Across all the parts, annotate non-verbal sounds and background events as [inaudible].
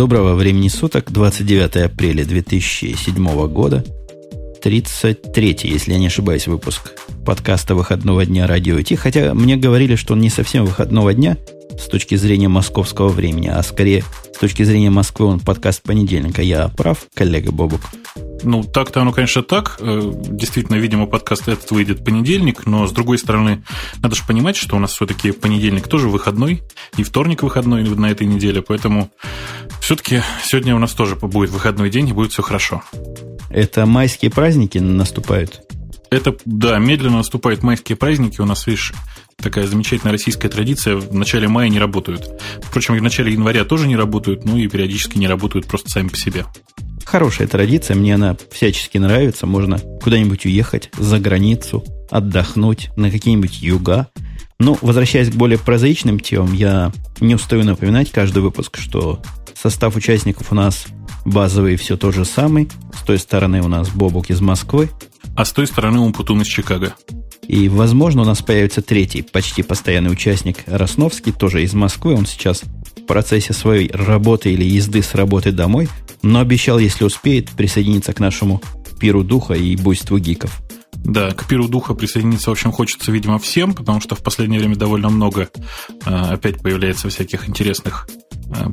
Доброго времени суток, 29 апреля 2007 года, 33 если я не ошибаюсь, выпуск подкаста выходного дня радио Ти. Хотя мне говорили, что он не совсем выходного дня с точки зрения московского времени, а скорее с точки зрения Москвы он подкаст понедельника. Я прав, коллега Бобук? Ну, так-то оно, конечно, так. Э, действительно, видимо, подкаст этот выйдет в понедельник, но, с другой стороны, надо же понимать, что у нас все-таки понедельник тоже выходной, и вторник выходной на этой неделе, поэтому все-таки сегодня у нас тоже будет выходной день, и будет все хорошо. Это майские праздники наступают? Это, да, медленно наступают майские праздники. У нас, видишь, такая замечательная российская традиция. В начале мая не работают. Впрочем, в начале января тоже не работают, ну и периодически не работают просто сами по себе. Хорошая традиция, мне она всячески нравится. Можно куда-нибудь уехать за границу, отдохнуть на какие-нибудь юга. Ну, возвращаясь к более прозаичным темам, я не устаю напоминать каждый выпуск, что состав участников у нас базовый все тот же самый. С той стороны у нас Бобук из Москвы. А с той стороны Умпутун из Чикаго. И, возможно, у нас появится третий, почти постоянный участник Росновский, тоже из Москвы. Он сейчас в процессе своей работы или езды с работы домой но обещал, если успеет, присоединиться к нашему пиру духа и буйству гиков. Да, к пиру духа присоединиться, в общем, хочется, видимо, всем, потому что в последнее время довольно много э, опять появляется всяких интересных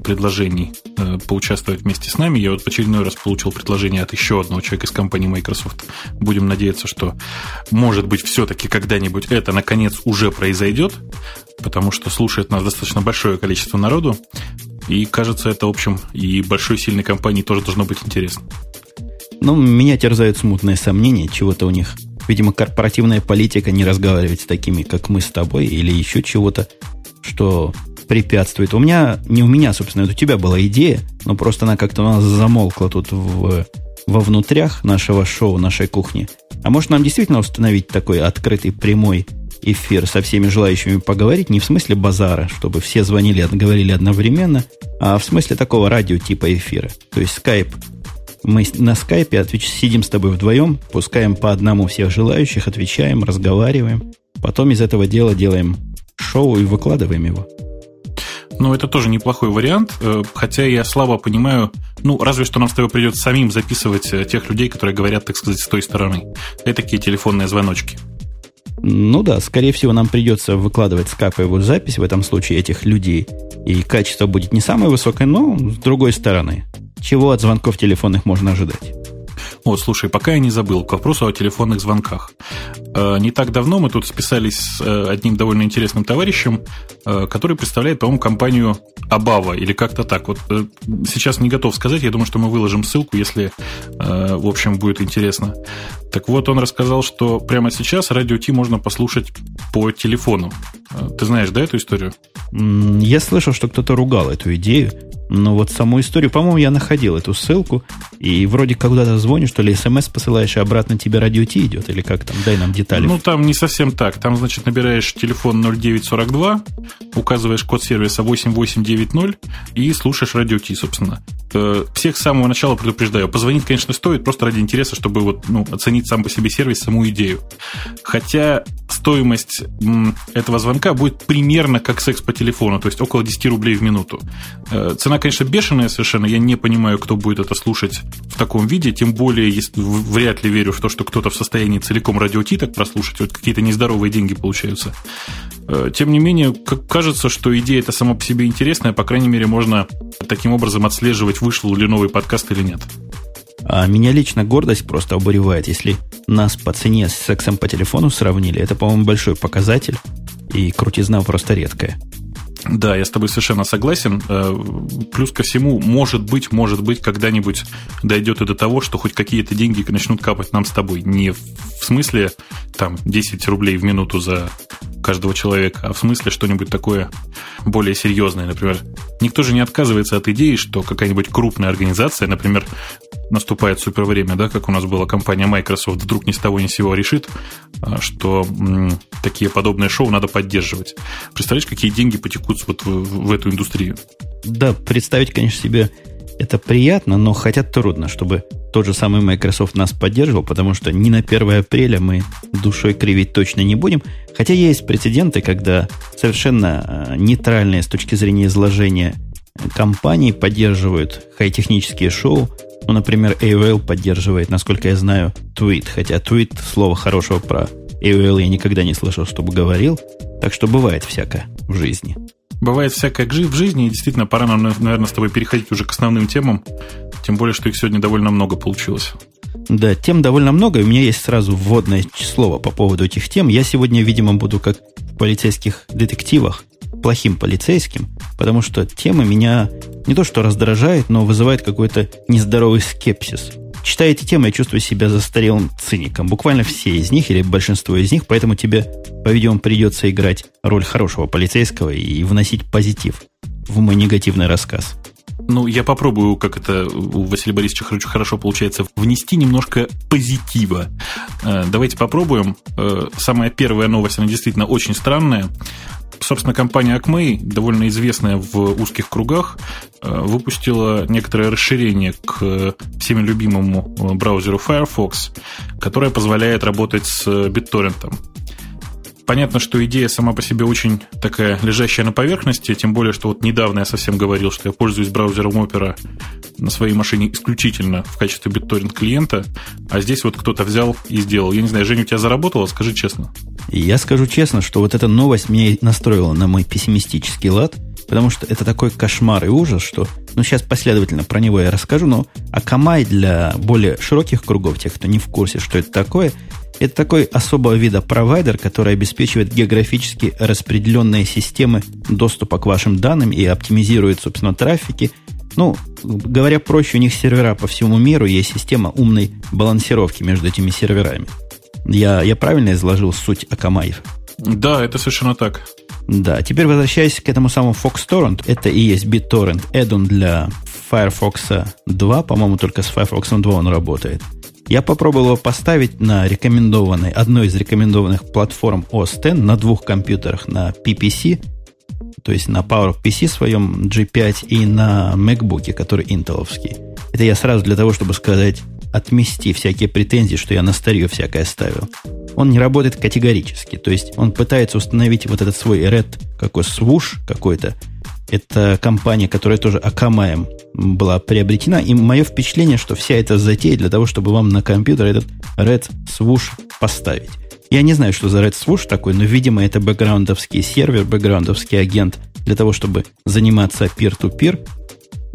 предложений э, поучаствовать вместе с нами. Я вот в очередной раз получил предложение от еще одного человека из компании Microsoft. Будем надеяться, что, может быть, все-таки когда-нибудь это, наконец, уже произойдет, потому что слушает нас достаточно большое количество народу. И кажется, это, в общем, и большой сильной компании тоже должно быть интересно. Ну, меня терзают смутные сомнения, чего-то у них. Видимо, корпоративная политика не разговаривать с такими, как мы с тобой, или еще чего-то, что препятствует. У меня, не у меня, собственно, это у тебя была идея, но просто она как-то у нас замолкла тут в, во внутрях нашего шоу, нашей кухни. А может нам действительно установить такой открытый прямой эфир со всеми желающими поговорить, не в смысле базара, чтобы все звонили, говорили одновременно, а в смысле такого радио типа эфира. То есть скайп. Мы на скайпе отвеч... сидим с тобой вдвоем, пускаем по одному всех желающих, отвечаем, разговариваем. Потом из этого дела делаем шоу и выкладываем его. Ну, это тоже неплохой вариант, э, хотя я слабо понимаю, ну, разве что нам с тобой придется самим записывать э, тех людей, которые говорят, так сказать, с той стороны. Это такие телефонные звоночки. Ну да, скорее всего, нам придется выкладывать скайповую запись в этом случае этих людей. И качество будет не самое высокое, но с другой стороны. Чего от звонков телефонных можно ожидать? Вот, слушай, пока я не забыл, к вопросу о телефонных звонках. Э, не так давно мы тут списались с э, одним довольно интересным товарищем, э, который представляет, по-моему, компанию Абава или как-то так. Вот сейчас не готов сказать, я думаю, что мы выложим ссылку, если, в общем, будет интересно. Так вот, он рассказал, что прямо сейчас радио Ти можно послушать по телефону. Ты знаешь, да, эту историю? Я слышал, что кто-то ругал эту идею. Но вот саму историю, по-моему, я находил эту ссылку, и вроде когда-то звонишь, что ли, смс посылаешь, и обратно тебе радио Ти идет, или как там, дай нам детали. Ну, там не совсем так. Там, значит, набираешь телефон 0942, указываешь код сервиса 8890 и слушаешь радио Ти, собственно. Э, всех с самого начала предупреждаю. Позвонить, конечно, стоит, просто ради интереса, чтобы вот, ну, оценить сам по себе сервис, саму идею. Хотя стоимость этого звонка будет примерно как секс по телефону, то есть около 10 рублей в минуту. Э, цена, конечно, бешеная совершенно. Я не понимаю, кто будет это слушать в таком виде, тем более, вряд ли верю в то, что кто-то в состоянии целиком радио Ти так прослушать. Вот какие-то нездоровые деньги получаются. Э, тем не менее, кажется, что идея эта сама по себе интересная, по крайней мере, можно таким образом отслеживать, вышел ли новый подкаст или нет. А меня лично гордость просто обуревает, если нас по цене с сексом по телефону сравнили. Это, по-моему, большой показатель, и крутизна просто редкая. Да, я с тобой совершенно согласен. Э, плюс ко всему, может быть, может быть, когда-нибудь дойдет и до того, что хоть какие-то деньги начнут капать нам с тобой. Не в смысле там 10 рублей в минуту за каждого человека, а в смысле что-нибудь такое более серьезное. Например, никто же не отказывается от идеи, что какая-нибудь крупная организация, например, наступает супер время, да, как у нас была компания Microsoft, вдруг ни с того ни с сего решит, а, что м, такие подобные шоу надо поддерживать. Представляешь, какие деньги потекут вот в, в эту индустрию? Да, представить, конечно, себе это приятно, но хотя трудно, чтобы тот же самый Microsoft нас поддерживал, потому что не на 1 апреля мы душой кривить точно не будем. Хотя есть прецеденты, когда совершенно а, нейтральные с точки зрения изложения компании поддерживают хай-технические шоу. Ну, например, AOL поддерживает, насколько я знаю, Tweet. Хотя Tweet слово хорошего про AOL я никогда не слышал, чтобы говорил. Так что бывает всякое в жизни. Бывает всякое в жизни, и действительно пора нам, наверное, с тобой переходить уже к основным темам. Тем более, что их сегодня довольно много получилось. Да, тем довольно много. И у меня есть сразу вводное слово по поводу этих тем. Я сегодня, видимо, буду как в полицейских детективах, плохим полицейским, потому что темы меня не то что раздражают, но вызывают какой-то нездоровый скепсис. Читая эти темы, я чувствую себя застарелым циником. Буквально все из них, или большинство из них, поэтому тебе, по-видимому, придется играть роль хорошего полицейского и вносить позитив в мой негативный рассказ. Ну, я попробую, как это у Василия Борисовича хорошо получается, внести немножко позитива. Э, давайте попробуем. Э, самая первая новость, она действительно очень странная. Собственно, компания Acme, довольно известная в узких кругах, э, выпустила некоторое расширение к всеми любимому э, браузеру Firefox, которое позволяет работать с BitTorrent. Понятно, что идея сама по себе очень такая лежащая на поверхности, тем более, что вот недавно я совсем говорил, что я пользуюсь браузером Opera на своей машине исключительно в качестве BitTorrent клиента, а здесь вот кто-то взял и сделал. Я не знаю, Женя, у тебя заработало? Скажи честно. Я скажу честно, что вот эта новость меня настроила на мой пессимистический лад, потому что это такой кошмар и ужас, что, ну, сейчас последовательно про него я расскажу, но Akamai для более широких кругов, тех, кто не в курсе, что это такое, это такой особого вида провайдер, который обеспечивает географически распределенные системы доступа к вашим данным и оптимизирует, собственно, трафики. Ну, говоря проще, у них сервера по всему миру, есть система умной балансировки между этими серверами. Я, я правильно изложил суть Акамаев? Да, это совершенно так. Да, теперь возвращаясь к этому самому FoxTorrent, это и есть BitTorrent, add для Firefox 2, по-моему, только с Firefox 2 он работает – я попробовал его поставить на рекомендованной, одной из рекомендованных платформ OS X на двух компьютерах, на PPC, то есть на PowerPC своем G5 и на MacBook, который интеловский. Это я сразу для того, чтобы сказать, отмести всякие претензии, что я на старье всякое ставил. Он не работает категорически. То есть он пытается установить вот этот свой Red, какой свуш какой-то, это компания, которая тоже Акамаем была приобретена. И мое впечатление, что вся эта затея для того, чтобы вам на компьютер этот Red Swoosh поставить. Я не знаю, что за Red Swoosh такой, но, видимо, это бэкграундовский сервер, бэкграундовский агент для того, чтобы заниматься peer-to-peer.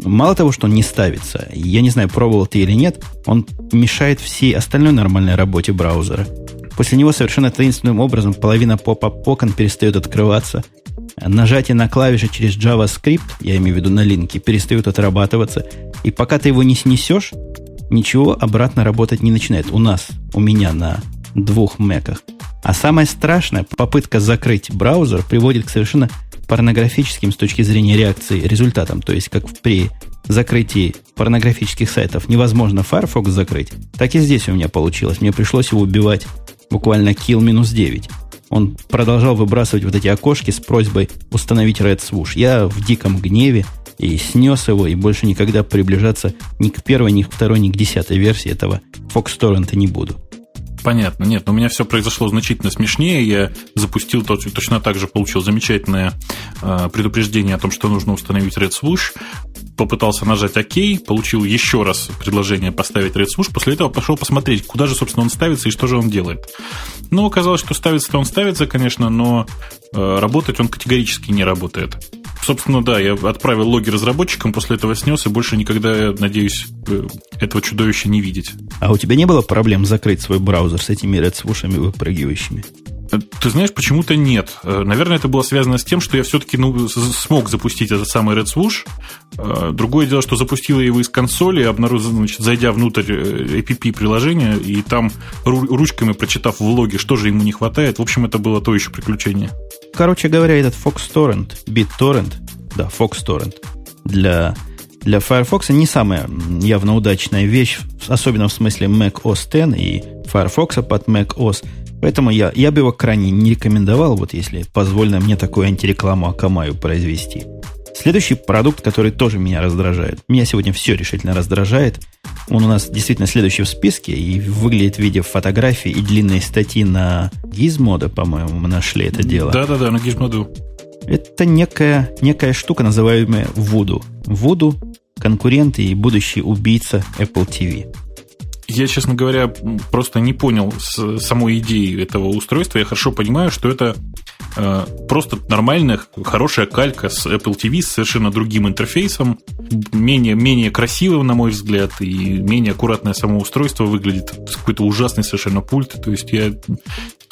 Мало того, что он не ставится, я не знаю, пробовал ты или нет, он мешает всей остальной нормальной работе браузера. После него совершенно таинственным образом половина поп-ап окон перестает открываться – нажатие на клавиши через JavaScript, я имею в виду на линке, перестают отрабатываться. И пока ты его не снесешь, ничего обратно работать не начинает. У нас, у меня на двух мэках. А самое страшное, попытка закрыть браузер приводит к совершенно порнографическим с точки зрения реакции результатам. То есть, как при закрытии порнографических сайтов невозможно Firefox закрыть, так и здесь у меня получилось. Мне пришлось его убивать буквально kill минус 9 он продолжал выбрасывать вот эти окошки с просьбой установить Red Swoosh. Я в диком гневе и снес его, и больше никогда приближаться ни к первой, ни к второй, ни к десятой версии этого Fox Torrent не буду. Понятно, нет, но у меня все произошло значительно смешнее. Я запустил точно так же, получил замечательное э, предупреждение о том, что нужно установить Red Swoosh. Попытался нажать ОК, получил еще раз предложение поставить Red Swoosh. После этого пошел посмотреть, куда же, собственно, он ставится и что же он делает. Ну, оказалось, что ставится-то он ставится, конечно, но э, работать он категорически не работает. Собственно, да, я отправил логи разработчикам, после этого снес, и больше никогда, надеюсь, э, этого чудовища не видеть. А у тебя не было проблем закрыть свой браузер с этими редсвушами выпрыгивающими? Э, ты знаешь, почему-то нет. Э, наверное, это было связано с тем, что я все-таки ну, смог запустить этот самый Red Swoosh. Другое дело, что запустила его из консоли, обнаружил, значит, зайдя внутрь APP-приложения, и там ручками прочитав в логе, что же ему не хватает. В общем, это было то еще приключение. Короче говоря, этот Fox Torrent, BitTorrent, да, Fox Torrent, для, для Firefox не самая явно удачная вещь, особенно в смысле Mac OS X и Firefox под Mac OS. Поэтому я, я бы его крайне не рекомендовал, вот если позволено мне такую антирекламу Акамаю произвести. Следующий продукт, который тоже меня раздражает. Меня сегодня все решительно раздражает. Он у нас действительно следующий в списке и выглядит в виде фотографий и длинной статьи на Gizmodo, по-моему, мы нашли это дело. Да-да-да, на Gizmodo. Это некая, некая штука, называемая Voodoo. Voodoo – конкурент и будущий убийца Apple TV. Я, честно говоря, просто не понял самой идеи этого устройства. Я хорошо понимаю, что это просто нормальная, хорошая калька с Apple TV с совершенно другим интерфейсом, менее, менее красивым, на мой взгляд, и менее аккуратное само устройство выглядит. Какой-то ужасный совершенно пульт. То есть я...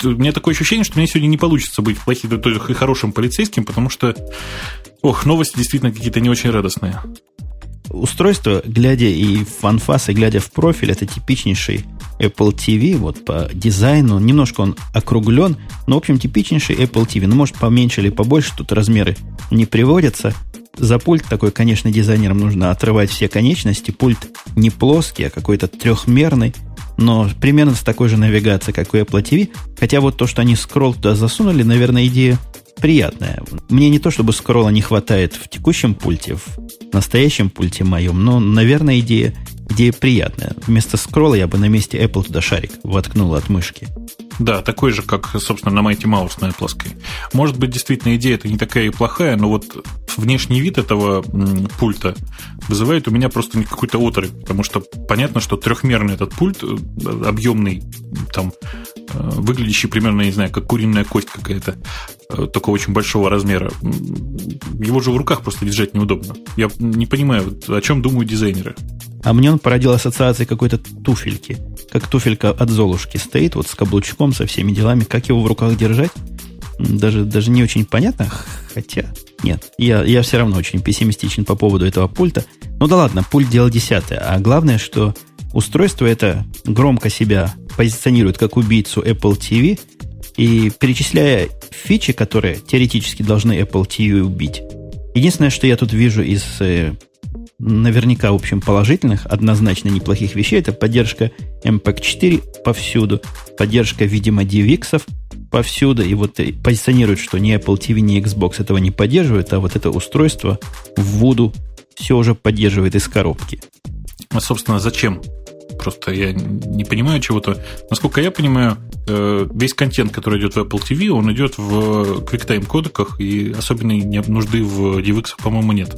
У меня такое ощущение, что мне сегодня не получится быть плохим и хорошим полицейским, потому что, ох, новости действительно какие-то не очень радостные устройство, глядя и в анфас, и глядя в профиль, это типичнейший Apple TV, вот по дизайну, немножко он округлен, но, в общем, типичнейший Apple TV. Ну, может, поменьше или побольше, тут размеры не приводятся. За пульт такой, конечно, дизайнерам нужно отрывать все конечности. Пульт не плоский, а какой-то трехмерный, но примерно с такой же навигацией, как у Apple TV. Хотя вот то, что они скролл туда засунули, наверное, идея приятная. Мне не то, чтобы скролла не хватает в текущем пульте, в настоящем пульте моем, но, наверное, идея, идея приятная. Вместо скролла я бы на месте Apple туда шарик воткнул от мышки. Да, такой же, как, собственно, на Mighty Mouse на Apple. Может быть, действительно, идея это не такая и плохая, но вот внешний вид этого пульта вызывает у меня просто какой-то оторопь, потому что понятно, что трехмерный этот пульт, э, объемный, там, выглядящий примерно, не знаю, как куриная кость какая-то, э, такого очень большого размера, его же в руках просто держать неудобно. Я не понимаю, о чем думают дизайнеры. А мне он породил ассоциации какой-то туфельки. Как туфелька от Золушки стоит, вот с каблучком, со всеми делами. Как его в руках держать? Даже, даже не очень понятно. Хотя, нет, я, я все равно очень пессимистичен по поводу этого пульта. Ну да ладно, пульт дело десятое. А главное, что устройство это громко себя позиционирует как убийцу Apple TV, и перечисляя фичи, которые теоретически должны Apple TV убить, единственное, что я тут вижу из э, наверняка, в общем, положительных, однозначно неплохих вещей. Это поддержка MPEG-4 повсюду, поддержка, видимо, DivX повсюду. И вот позиционируют, что ни Apple TV, ни Xbox этого не поддерживают, а вот это устройство в Voodoo все уже поддерживает из коробки. А, собственно, зачем? Просто я не понимаю чего-то. Насколько я понимаю, э, весь контент, который идет в Apple TV, он идет в QuickTime кодеках, и особенной нужды в DivX, по-моему, нет.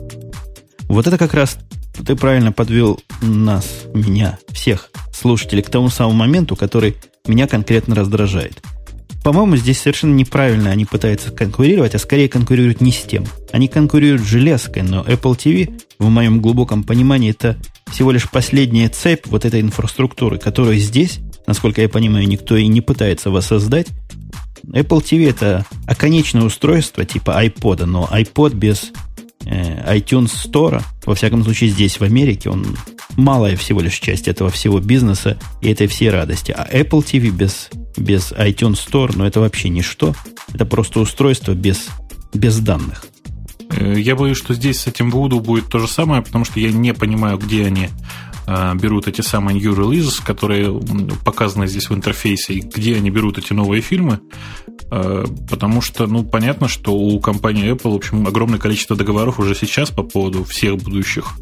Вот это как раз ты правильно подвел нас, меня, всех слушателей к тому самому моменту, который меня конкретно раздражает. По-моему, здесь совершенно неправильно они пытаются конкурировать, а скорее конкурируют не с тем. Они конкурируют с железкой, но Apple TV, в моем глубоком понимании, это всего лишь последняя цепь вот этой инфраструктуры, которую здесь, насколько я понимаю, никто и не пытается воссоздать. Apple TV это оконечное устройство типа iPod, но iPod без Э, iTunes Store, во всяком случае здесь, в Америке, он малая всего лишь часть этого всего бизнеса и этой всей радости. А Apple TV без, без iTunes Store, ну это вообще ничто. Это просто устройство без, без данных. Э, я боюсь, что здесь с этим Voodoo будет то же самое, потому что я не понимаю, где они э, берут эти самые new releases, которые показаны здесь в интерфейсе, и где они берут эти новые фильмы. Э, потому что, ну, понятно, что у компании Apple, в общем, огромное количество договоров уже сейчас по поводу всех будущих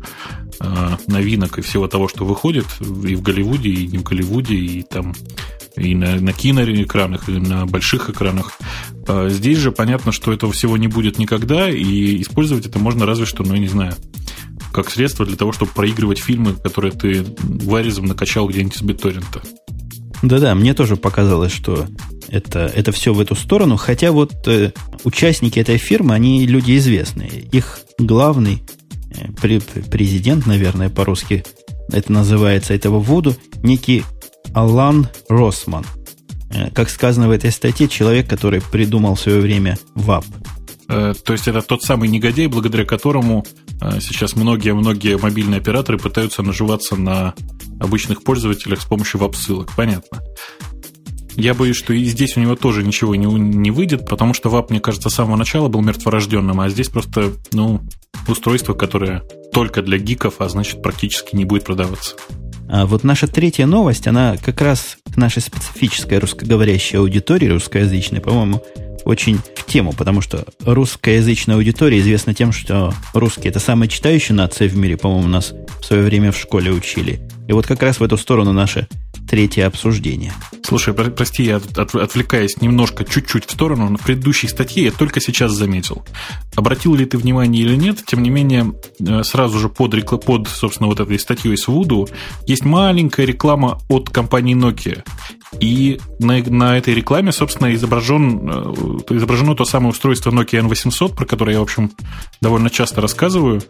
э, новинок и всего того, что выходит и в Голливуде, и не в Голливуде, и там и на, на киноэкранах, и на больших экранах. Э, здесь же понятно, что этого всего не будет никогда, и использовать это можно разве что, ну, я не знаю, как средство для того, чтобы проигрывать фильмы, которые ты варизом накачал где-нибудь из битторрента. Да-да, мне тоже показалось, что это, это все в эту сторону. Хотя вот э, участники этой фирмы, они люди известные. Их главный э, президент, наверное, по-русски это называется, этого Вуду, некий Алан Росман. Э, как сказано в этой статье, человек, который придумал в свое время ВАП. Э, то есть это тот самый негодяй, благодаря которому сейчас многие-многие мобильные операторы пытаются наживаться на обычных пользователях с помощью вап-ссылок. Понятно. Я боюсь, что и здесь у него тоже ничего не, не выйдет, потому что ВАП, мне кажется, с самого начала был мертворожденным, а здесь просто, ну, устройство, которое только для гиков, а значит, практически не будет продаваться. А вот наша третья новость, она как раз к нашей специфической русскоговорящей аудитории, русскоязычной, по-моему, очень тему, потому что русскоязычная аудитория известна тем, что русские это самая читающая нация в мире, по-моему, нас в свое время в школе учили. И вот как раз в эту сторону наше третье обсуждение – Слушай, про- прости, я от, отвлекаясь немножко, чуть-чуть в сторону, но в предыдущей статье я только сейчас заметил. Обратил ли ты внимание или нет, тем не менее, э, сразу же под, под собственно, вот этой статьей с Voodoo есть маленькая реклама от компании Nokia. И на, на этой рекламе, собственно, изображен, э, изображено то самое устройство Nokia N800, про которое я, в общем, довольно часто рассказываю.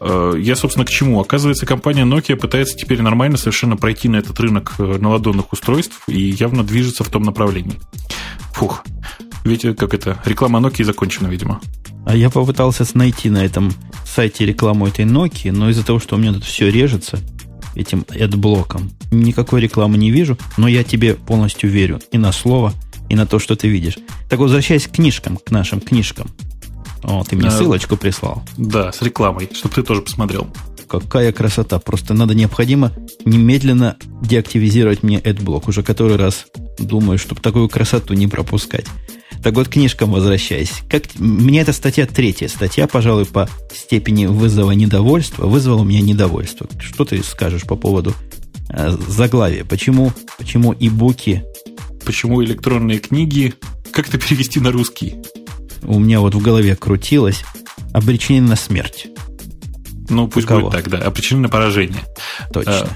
Э, я, собственно, к чему? Оказывается, компания Nokia пытается теперь нормально совершенно пройти на этот рынок э, наладонных устройств и явно движется в том направлении. Фух. Видите, как это? Реклама Nokia закончена, видимо. А я попытался найти на этом сайте рекламу этой Nokia, но из-за того, что у меня тут все режется, этим адблоком. Никакой рекламы не вижу, но я тебе полностью верю и на слово, и на то, что ты видишь. Так возвращаясь к книжкам, к нашим книжкам. О, ты мне а, ссылочку прислал. Да, с рекламой, чтобы ты тоже посмотрел. Какая красота. Просто надо необходимо немедленно деактивизировать мне AdBlock. Уже который раз думаю, чтобы такую красоту не пропускать. Так вот, книжкам возвращаясь. Как, мне эта статья третья. Статья, пожалуй, по степени вызова недовольства. Вызвала у меня недовольство. Что ты скажешь по поводу э, заглавия? Почему, почему и буки? Почему электронные книги? Как это перевести на русский? У меня вот в голове крутилось. Обречены на смерть. Ну, пусть будет так, да. Обречены на поражение. Точно. А,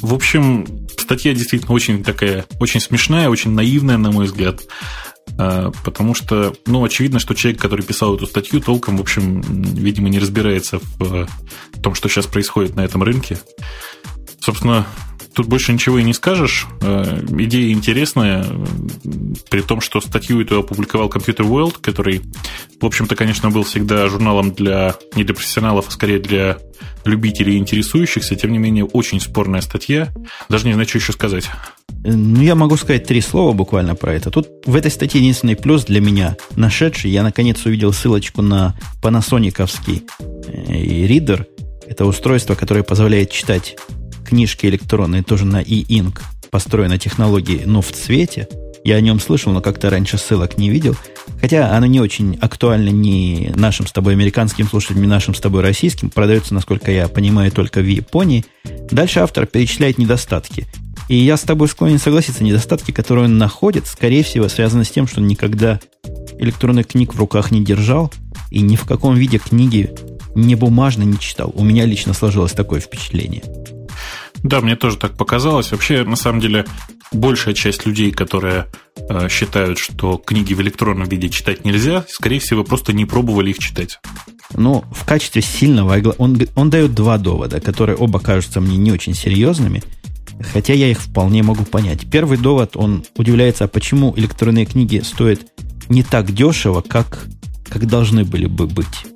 в общем, статья действительно очень такая, очень смешная, очень наивная, на мой взгляд. А, потому что, ну, очевидно, что человек, который писал эту статью, толком, в общем, видимо, не разбирается в том, что сейчас происходит на этом рынке. Собственно, тут больше ничего и не скажешь. А, идея интересная, при том, что статью эту опубликовал Computer World, который, в общем-то, конечно, был всегда журналом для не для профессионалов, а скорее для любителей и интересующихся. Тем не менее, очень спорная статья. Даже не знаю, что еще сказать. Ну, я могу сказать три слова буквально про это. Тут в этой статье единственный плюс для меня нашедший. Я наконец увидел ссылочку на панасониковский ридер. Это устройство, которое позволяет читать книжки электронные, тоже на e-ink, построена технологии, но в цвете. Я о нем слышал, но как-то раньше ссылок не видел. Хотя оно не очень актуально ни нашим с тобой американским слушателям, ни нашим с тобой российским. Продается, насколько я понимаю, только в Японии. Дальше автор перечисляет недостатки. И я с тобой склонен согласиться, недостатки, которые он находит, скорее всего, связаны с тем, что он никогда электронных книг в руках не держал и ни в каком виде книги не бумажно не читал. У меня лично сложилось такое впечатление. Да, мне тоже так показалось. Вообще, на самом деле, большая часть людей, которые э, считают, что книги в электронном виде читать нельзя, скорее всего, просто не пробовали их читать. Ну, в качестве сильного он, он дает два довода, которые оба кажутся мне не очень серьезными – Хотя я их вполне могу понять. Первый довод, он удивляется, а почему электронные книги стоят не так дешево, как, как должны были бы быть.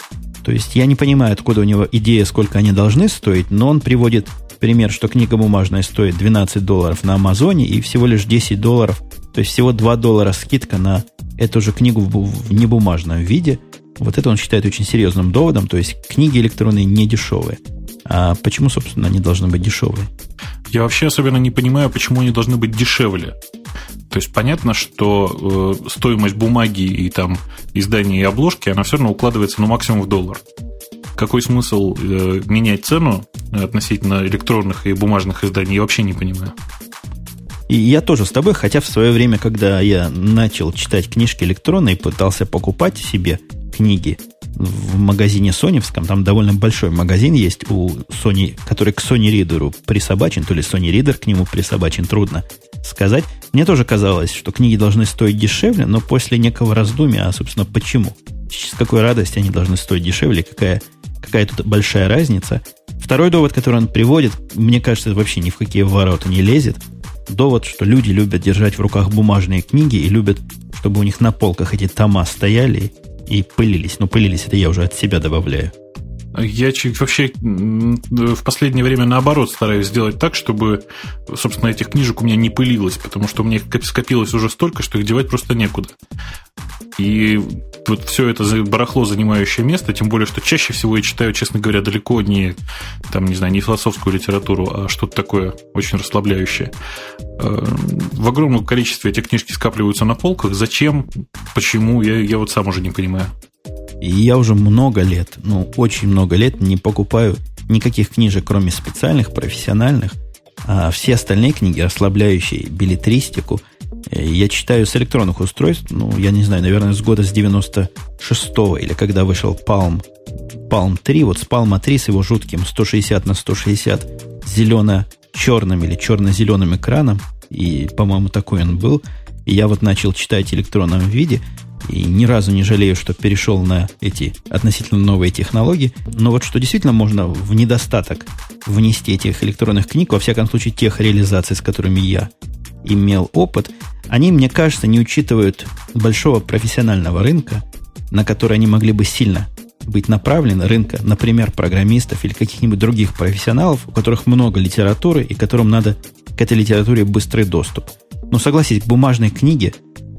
То есть я не понимаю, откуда у него идея, сколько они должны стоить, но он приводит пример, что книга бумажная стоит 12 долларов на Амазоне и всего лишь 10 долларов, то есть всего 2 доллара скидка на эту же книгу в, небумажном виде. Вот это он считает очень серьезным доводом, то есть книги электронные не дешевые. А почему, собственно, они должны быть дешевые? Я вообще особенно не понимаю, почему они должны быть дешевле. То есть понятно, что э, стоимость бумаги и там издания и обложки, она все равно укладывается ну, максимум в доллар. Какой смысл э, менять цену относительно электронных и бумажных изданий, я вообще не понимаю. И я тоже с тобой, хотя в свое время, когда я начал читать книжки электронные, пытался покупать себе книги в магазине соневском, там довольно большой магазин есть у Sony, который к Sony Reader присобачен, то ли Sony Reader к нему присобачен, трудно сказать. Мне тоже казалось, что книги должны стоить дешевле, но после некого раздумия, а, собственно, почему? С какой радости они должны стоить дешевле, какая, какая тут большая разница. Второй довод, который он приводит, мне кажется, вообще ни в какие ворота не лезет. Довод, что люди любят держать в руках бумажные книги и любят, чтобы у них на полках эти тома стояли и пылились. Ну, пылились это я уже от себя добавляю. Я вообще в последнее время наоборот стараюсь сделать так, чтобы, собственно, этих книжек у меня не пылилось, потому что у меня их скопилось уже столько, что их девать просто некуда. И вот все это барахло, занимающее место, тем более, что чаще всего я читаю, честно говоря, далеко не, там, не знаю, не философскую литературу, а что-то такое очень расслабляющее. Э, в огромном количестве эти книжки скапливаются на полках. Зачем? Почему? Я, я вот сам уже не понимаю. И я уже много лет, ну, очень много лет не покупаю никаких книжек, кроме специальных, профессиональных. А все остальные книги, расслабляющие билетристику, я читаю с электронных устройств, ну, я не знаю, наверное, с года с 96-го, или когда вышел Palm, Palm 3, вот с Palm 3 с его жутким 160 на 160 зелено-черным или черно-зеленым экраном, и, по-моему, такой он был, и я вот начал читать в электронном виде – и ни разу не жалею, что перешел на эти относительно новые технологии. Но вот что действительно можно в недостаток внести этих электронных книг, во всяком случае тех реализаций, с которыми я имел опыт, они, мне кажется, не учитывают большого профессионального рынка, на который они могли бы сильно быть направлены, рынка, например, программистов или каких-нибудь других профессионалов, у которых много литературы и которым надо к этой литературе быстрый доступ. Но согласитесь, к бумажной книге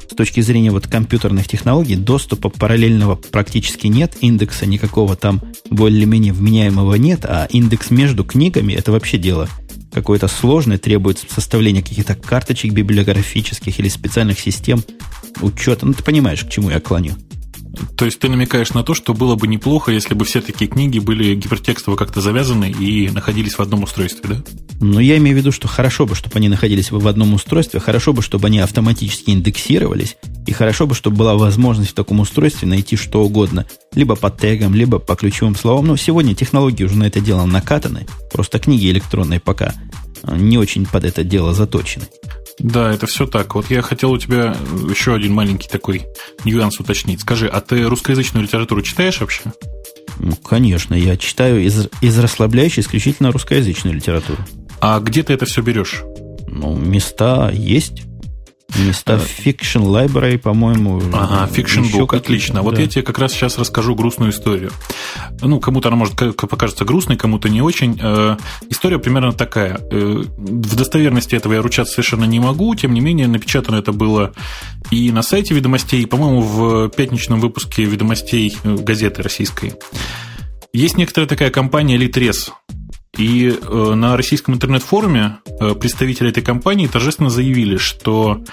с точки зрения вот компьютерных технологий доступа параллельного практически нет, индекса никакого там более-менее вменяемого нет, а индекс между книгами это вообще дело какое-то сложное, требует составления каких-то карточек библиографических или специальных систем учета. Ну, ты понимаешь, к чему я клоню. То есть ты намекаешь на то, что было бы неплохо, если бы все такие книги были гипертекстово как-то завязаны и находились в одном устройстве, да? Ну, я имею в виду, что хорошо бы, чтобы они находились в одном устройстве, хорошо бы, чтобы они автоматически индексировались, и хорошо бы, чтобы была возможность в таком устройстве найти что угодно, либо по тегам, либо по ключевым словам. Но сегодня технологии уже на это дело накатаны, просто книги электронные пока не очень под это дело заточены. Да, это все так. Вот я хотел у тебя еще один маленький такой нюанс уточнить. Скажи, а ты русскоязычную литературу читаешь вообще? Ну, конечно, я читаю из, из расслабляющей исключительно русскоязычную литературу. А где ты это все берешь? Ну, места есть. Места в Fiction Library, по-моему. Ага, Fiction Book, отлично. Вот да. я тебе как раз сейчас расскажу грустную историю. Ну, кому-то она может покажется грустной, кому-то не очень. Э, история примерно такая. Э, в достоверности этого я ручаться совершенно не могу, тем не менее, напечатано это было и на сайте ведомостей, и, по-моему, в пятничном выпуске ведомостей э, газеты российской. Есть некоторая такая компания Литрес, и э, на российском интернет-форуме э, представители этой компании торжественно заявили, что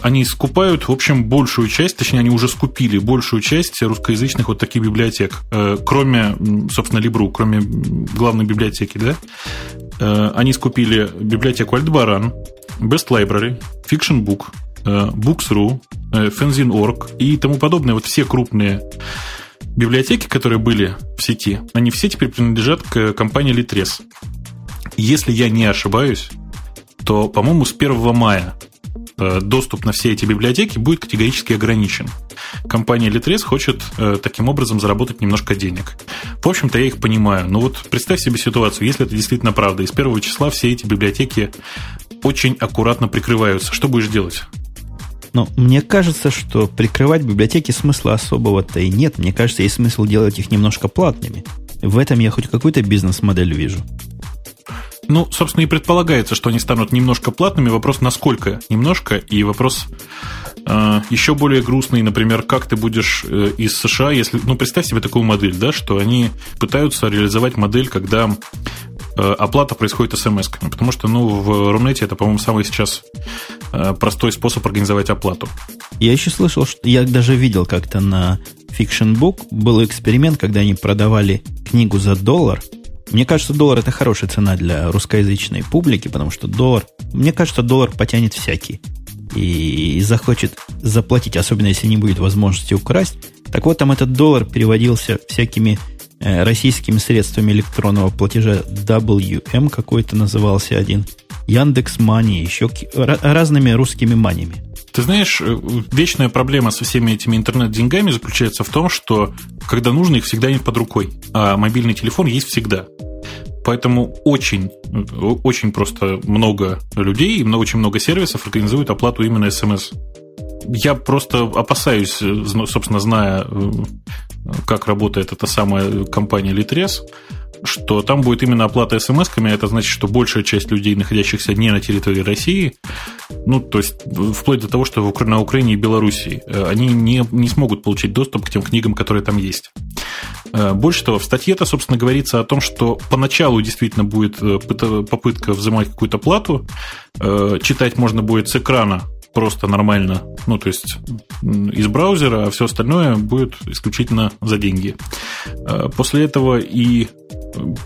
они скупают, в общем, большую часть, точнее, они уже скупили большую часть русскоязычных вот таких библиотек, э, кроме, собственно, Либру, кроме главной библиотеки, да. Они скупили библиотеку Альдбаран, Best Library, Fiction Book, Books.ru, Fanzine.org и тому подобное. Вот все крупные библиотеки, которые были в сети, они все теперь принадлежат к компании Litres. Если я не ошибаюсь, то, по-моему, с 1 мая э, доступ на все эти библиотеки будет категорически ограничен. Компания Litres хочет э, таким образом заработать немножко денег. В общем-то, я их понимаю. Но вот представь себе ситуацию, если это действительно правда, и с первого числа все эти библиотеки очень аккуратно прикрываются. Что будешь делать? Но мне кажется, что прикрывать библиотеки смысла особого-то и нет. Мне кажется, есть смысл делать их немножко платными. В этом я хоть какую-то бизнес-модель вижу. Ну, собственно, и предполагается, что они станут немножко платными. Вопрос, насколько немножко, и вопрос э, еще более грустный, например, как ты будешь э, из США, если... Ну, представь себе такую модель, да, что они пытаются реализовать модель, когда Э, оплата происходит смс-ками, потому что, ну, в Рунете это, по-моему, самый сейчас э, простой способ организовать оплату. Я еще слышал, что я даже видел как-то на Fiction Book был эксперимент, когда они продавали книгу за доллар. Мне кажется, доллар это хорошая цена для русскоязычной публики, потому что доллар, мне кажется, доллар потянет всякий и захочет заплатить, особенно если не будет возможности украсть. Так вот, там этот доллар переводился всякими Э, российскими средствами электронного платежа WM какой-то назывался один, Яндекс Мани, еще разными русскими маниями. Ты знаешь, э, вечная проблема со всеми этими интернет-деньгами заключается в том, что когда нужно, их всегда нет под рукой, а мобильный телефон есть всегда. Поэтому очень, очень просто много людей и очень много сервисов организуют оплату именно смс. Я просто опасаюсь, э, собственно, зная как работает эта самая компания Litres, что там будет именно оплата смс-ками, это значит, что большая часть людей, находящихся не на территории России, ну, то есть вплоть до того, что на Украине и Белоруссии, э, они не, не смогут получить доступ к тем книгам, которые там есть. Э, больше того, в статье-то, собственно, говорится о том, что поначалу действительно будет э, попытка взимать какую-то плату, читать можно будет с экрана просто нормально, ну, то есть из браузера, а все остальное будет исключительно за деньги. Э, после этого и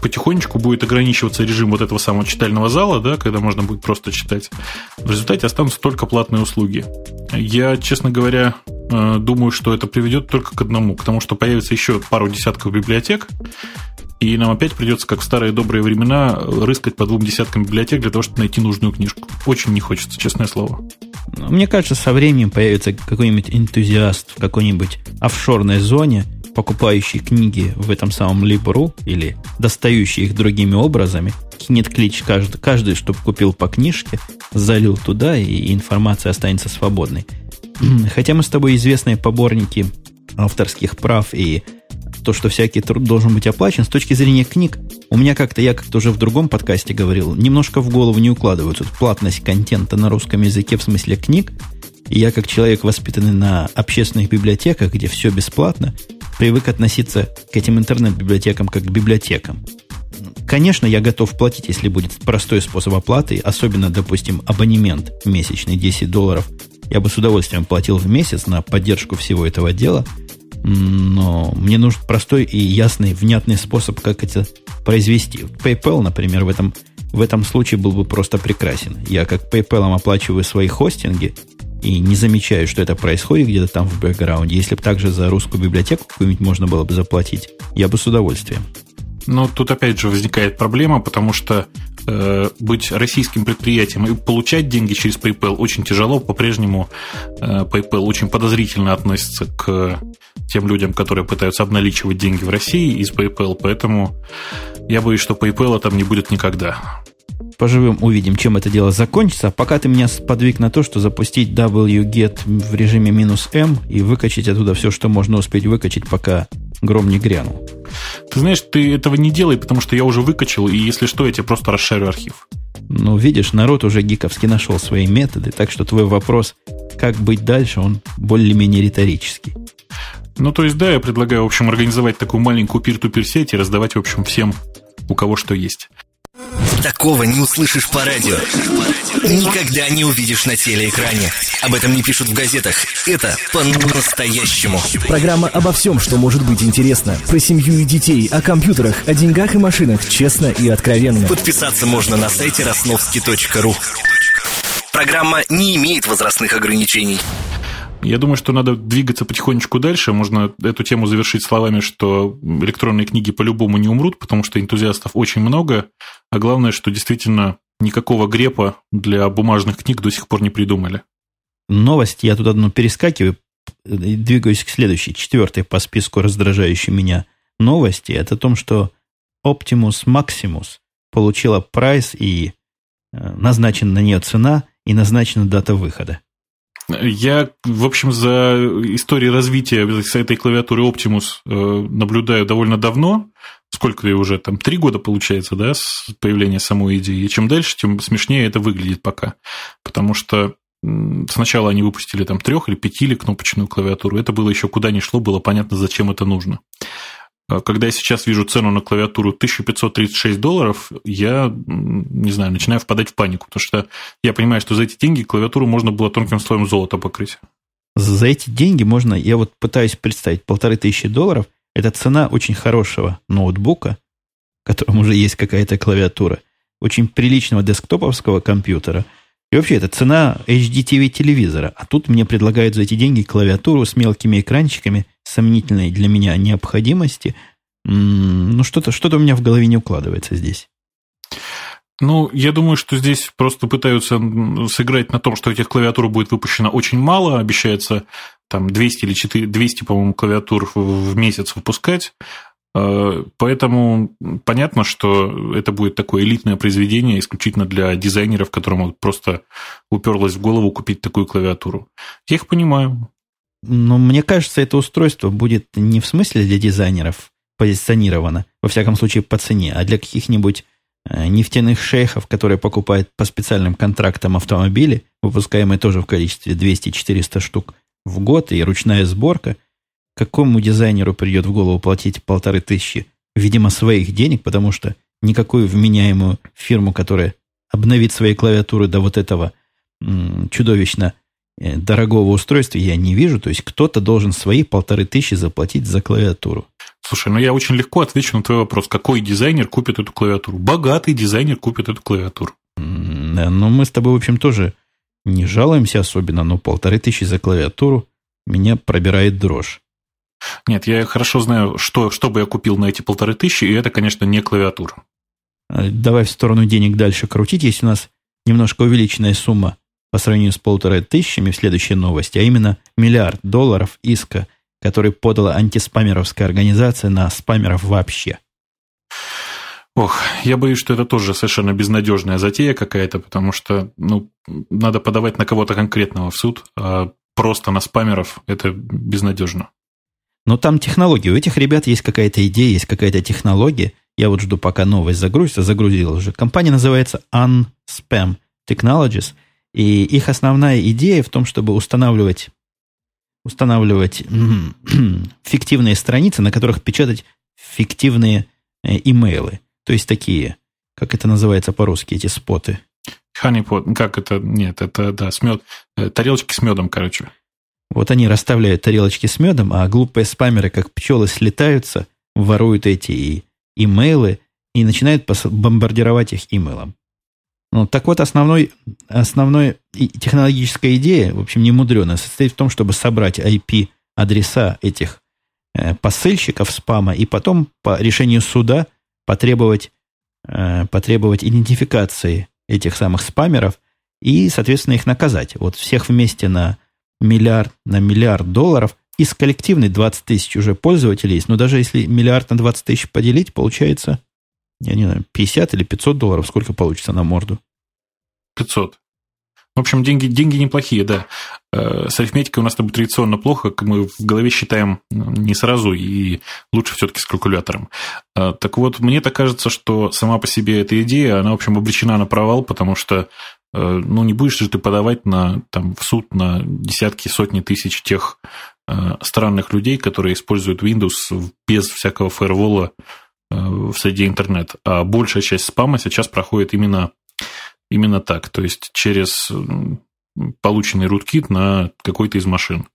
потихонечку будет ограничиваться режим вот этого самого читального зала, да, когда можно будет просто читать. В результате останутся только платные услуги. Я, честно говоря, э, думаю, что это приведет только к одному, к тому, что появится еще пару десятков библиотек, и нам опять придется, как в старые добрые времена, рыскать по двум десяткам библиотек для того, чтобы найти нужную книжку. Очень не хочется, честное слово. Мне кажется, со временем появится какой-нибудь энтузиаст в какой-нибудь офшорной зоне, покупающий книги в этом самом Libru или достающий их другими образами, кинет клич каждый, каждый, чтобы купил по книжке, залил туда, и информация останется свободной. Хотя мы с тобой известные поборники авторских прав и то, что всякий труд должен быть оплачен, с точки зрения книг, у меня как-то, я как-то уже в другом подкасте говорил, немножко в голову не укладывается платность контента на русском языке в смысле книг. И я, как человек, воспитанный на общественных библиотеках, где все бесплатно, привык относиться к этим интернет-библиотекам как к библиотекам. Конечно, я готов платить, если будет простой способ оплаты, особенно, допустим, абонемент месячный 10 долларов. Я бы с удовольствием платил в месяц на поддержку всего этого дела – но мне нужен простой и ясный, внятный способ, как это произвести. PayPal, например, в этом, в этом случае был бы просто прекрасен. Я как PayPal оплачиваю свои хостинги и не замечаю, что это происходит где-то там в бэкграунде. Если бы также за русскую библиотеку какую-нибудь можно было бы заплатить, я бы с удовольствием. Но тут опять же возникает проблема, потому что э, быть российским предприятием и получать деньги через PayPal очень тяжело. По-прежнему э, PayPal очень подозрительно относится к тем людям, которые пытаются обналичивать деньги в России из PayPal. Поэтому я боюсь, что PayPal там не будет никогда. Поживем, увидим, чем это дело закончится. Пока ты меня подвиг на то, что запустить wget в режиме минус m и выкачать оттуда все, что можно успеть выкачать, пока гром не грянул. Ты знаешь, ты этого не делай, потому что я уже выкачал, и если что, я тебе просто расширю архив. Ну, видишь, народ уже гиковски нашел свои методы, так что твой вопрос, как быть дальше, он более-менее риторический. Ну, то есть, да, я предлагаю, в общем, организовать такую маленькую пир-ту-пир сеть и раздавать, в общем, всем, у кого что есть. Такого не услышишь по радио. Никогда не увидишь на телеэкране. Об этом не пишут в газетах. Это по-настоящему. Программа обо всем, что может быть интересно. Про семью и детей, о компьютерах, о деньгах и машинах. Честно и откровенно. Подписаться можно на сайте росновский.ру. Программа не имеет возрастных ограничений. Я думаю, что надо двигаться потихонечку дальше. Можно эту тему завершить словами, что электронные книги по-любому не умрут, потому что энтузиастов очень много. А главное, что действительно никакого грепа для бумажных книг до сих пор не придумали. Новость, я тут одну перескакиваю, двигаюсь к следующей, четвертой по списку раздражающей меня новости. Это о том, что Optimus Maximus получила прайс и э, назначена на нее цена и назначена дата выхода. Я, в общем, за историей развития этой клавиатуры Optimus э, наблюдаю довольно давно. Сколько ей уже? Там три года, получается, да, с появления самой идеи. И чем дальше, тем смешнее это выглядит пока. Потому что сначала они выпустили там трех или пяти или кнопочную клавиатуру. Это было еще куда ни шло, было понятно, зачем это нужно. А когда я сейчас вижу цену на клавиатуру 1536 долларов, я, не знаю, начинаю впадать в панику, потому что я понимаю, что за эти деньги клавиатуру можно было тонким слоем золота покрыть. За эти деньги можно, я вот пытаюсь представить, полторы тысячи долларов – это цена очень хорошего ноутбука, в котором уже есть какая-то клавиатура, очень приличного десктоповского компьютера – и вообще, это цена HDTV телевизора. А тут мне предлагают за эти деньги клавиатуру с мелкими экранчиками сомнительной для меня необходимости. Ну, что-то что у меня в голове не укладывается здесь. Ну, я думаю, что здесь просто пытаются сыграть на том, что этих клавиатур будет выпущено очень мало. Обещается там 200 или 4, 200, по-моему, клавиатур в месяц выпускать. Э, поэтому понятно, что это будет такое элитное произведение исключительно для дизайнеров, которым просто уперлось в голову купить такую клавиатуру. Я их понимаю. Но мне кажется, это устройство будет не в смысле для дизайнеров позиционировано, во всяком случае по цене, а для каких-нибудь э, нефтяных шейхов, которые покупают по специальным контрактам автомобили, выпускаемые тоже в количестве 200-400 штук в год, и ручная сборка – Какому дизайнеру придет в голову платить полторы тысячи, видимо, своих денег, потому что никакую вменяемую фирму, которая обновит свои клавиатуры до вот этого м, чудовищно э, дорогого устройства я не вижу. То есть кто-то должен свои полторы тысячи заплатить за клавиатуру. Слушай, ну я очень легко отвечу на твой вопрос. Какой дизайнер купит эту клавиатуру? Богатый дизайнер купит эту клавиатуру. Ну, мы с тобой, в общем, тоже не жалуемся особенно, но полторы тысячи за клавиатуру меня пробирает дрожь. Нет, я хорошо знаю, что, что бы я купил на эти полторы тысячи, и это, конечно, не клавиатура. А, давай в сторону денег дальше крутить. Есть у нас немножко увеличенная сумма по сравнению с полторы тысячами в следующей новости, а именно миллиард долларов иска, который подала антиспамеровская организация на спамеров вообще. Ох, я боюсь, что это тоже совершенно безнадежная затея какая-то, потому что ну, надо подавать на кого-то конкретного в суд, а просто на спамеров это безнадежно. Но там технология. У этих ребят есть какая-то идея, есть какая-то технология. Я вот жду, пока новость загрузится. Загрузила уже. Компания называется Unspam Technologies. И их основная идея в том, чтобы устанавливать, устанавливать [clears throat] фиктивные страницы, на которых печатать фиктивные э, имейлы. То есть такие, как это называется по-русски, эти споты. Ханипот, как это? Нет, это, да, с мед, э, тарелочки с медом, короче. Вот они расставляют тарелочки с медом, а глупые спамеры, как пчелы, слетаются, воруют эти имейлы и начинают бомбардировать их имейлом. Ну, так вот, основной, основной технологическая идея, в общем, не мудреная, состоит в том, чтобы собрать IP-адреса этих э, посыльщиков спама и потом по решению суда потребовать, э, потребовать идентификации этих самых спамеров и, соответственно, их наказать. Вот всех вместе на миллиард на миллиард долларов, из коллективной 20 тысяч уже пользователей есть, но даже если миллиард на 20 тысяч поделить, получается, я не знаю, 50 или 500 долларов, сколько получится на морду? 500. В общем, деньги, деньги неплохие, да. Э, с арифметикой у нас тобой традиционно плохо, мы в голове считаем ну, не сразу, и лучше все-таки с калькулятором. Э, так вот, мне так кажется, что сама по себе эта идея, она, в общем, обречена на провал, потому что ну, не будешь же ты подавать на, там, в суд на десятки, сотни тысяч тех э, странных людей, которые используют Windows без всякого фаервола э, в среде интернет. А большая часть спама сейчас проходит именно, именно так, то есть через полученный руткит на какой-то из машин.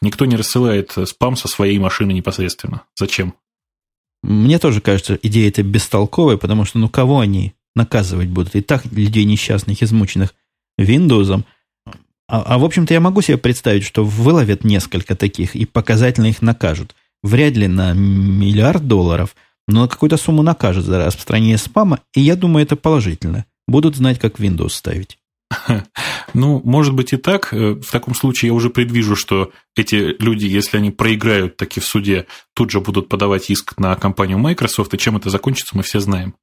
Никто не рассылает спам со своей машины непосредственно. Зачем? Мне тоже кажется, идея эта бестолковая, потому что ну кого они наказывать будут. И так людей несчастных, измученных Windows. А, а в общем-то, я могу себе представить, что выловят несколько таких и показательно их накажут. Вряд ли на миллиард долларов, но на какую-то сумму накажут за распространение спама, и я думаю, это положительно. Будут знать, как Windows ставить. [laughs] Ну, может быть и так. Э, в таком случае я уже предвижу, что эти люди, если они проиграют таки в суде, тут же будут подавать иск на компанию Microsoft, и чем это закончится, мы все знаем.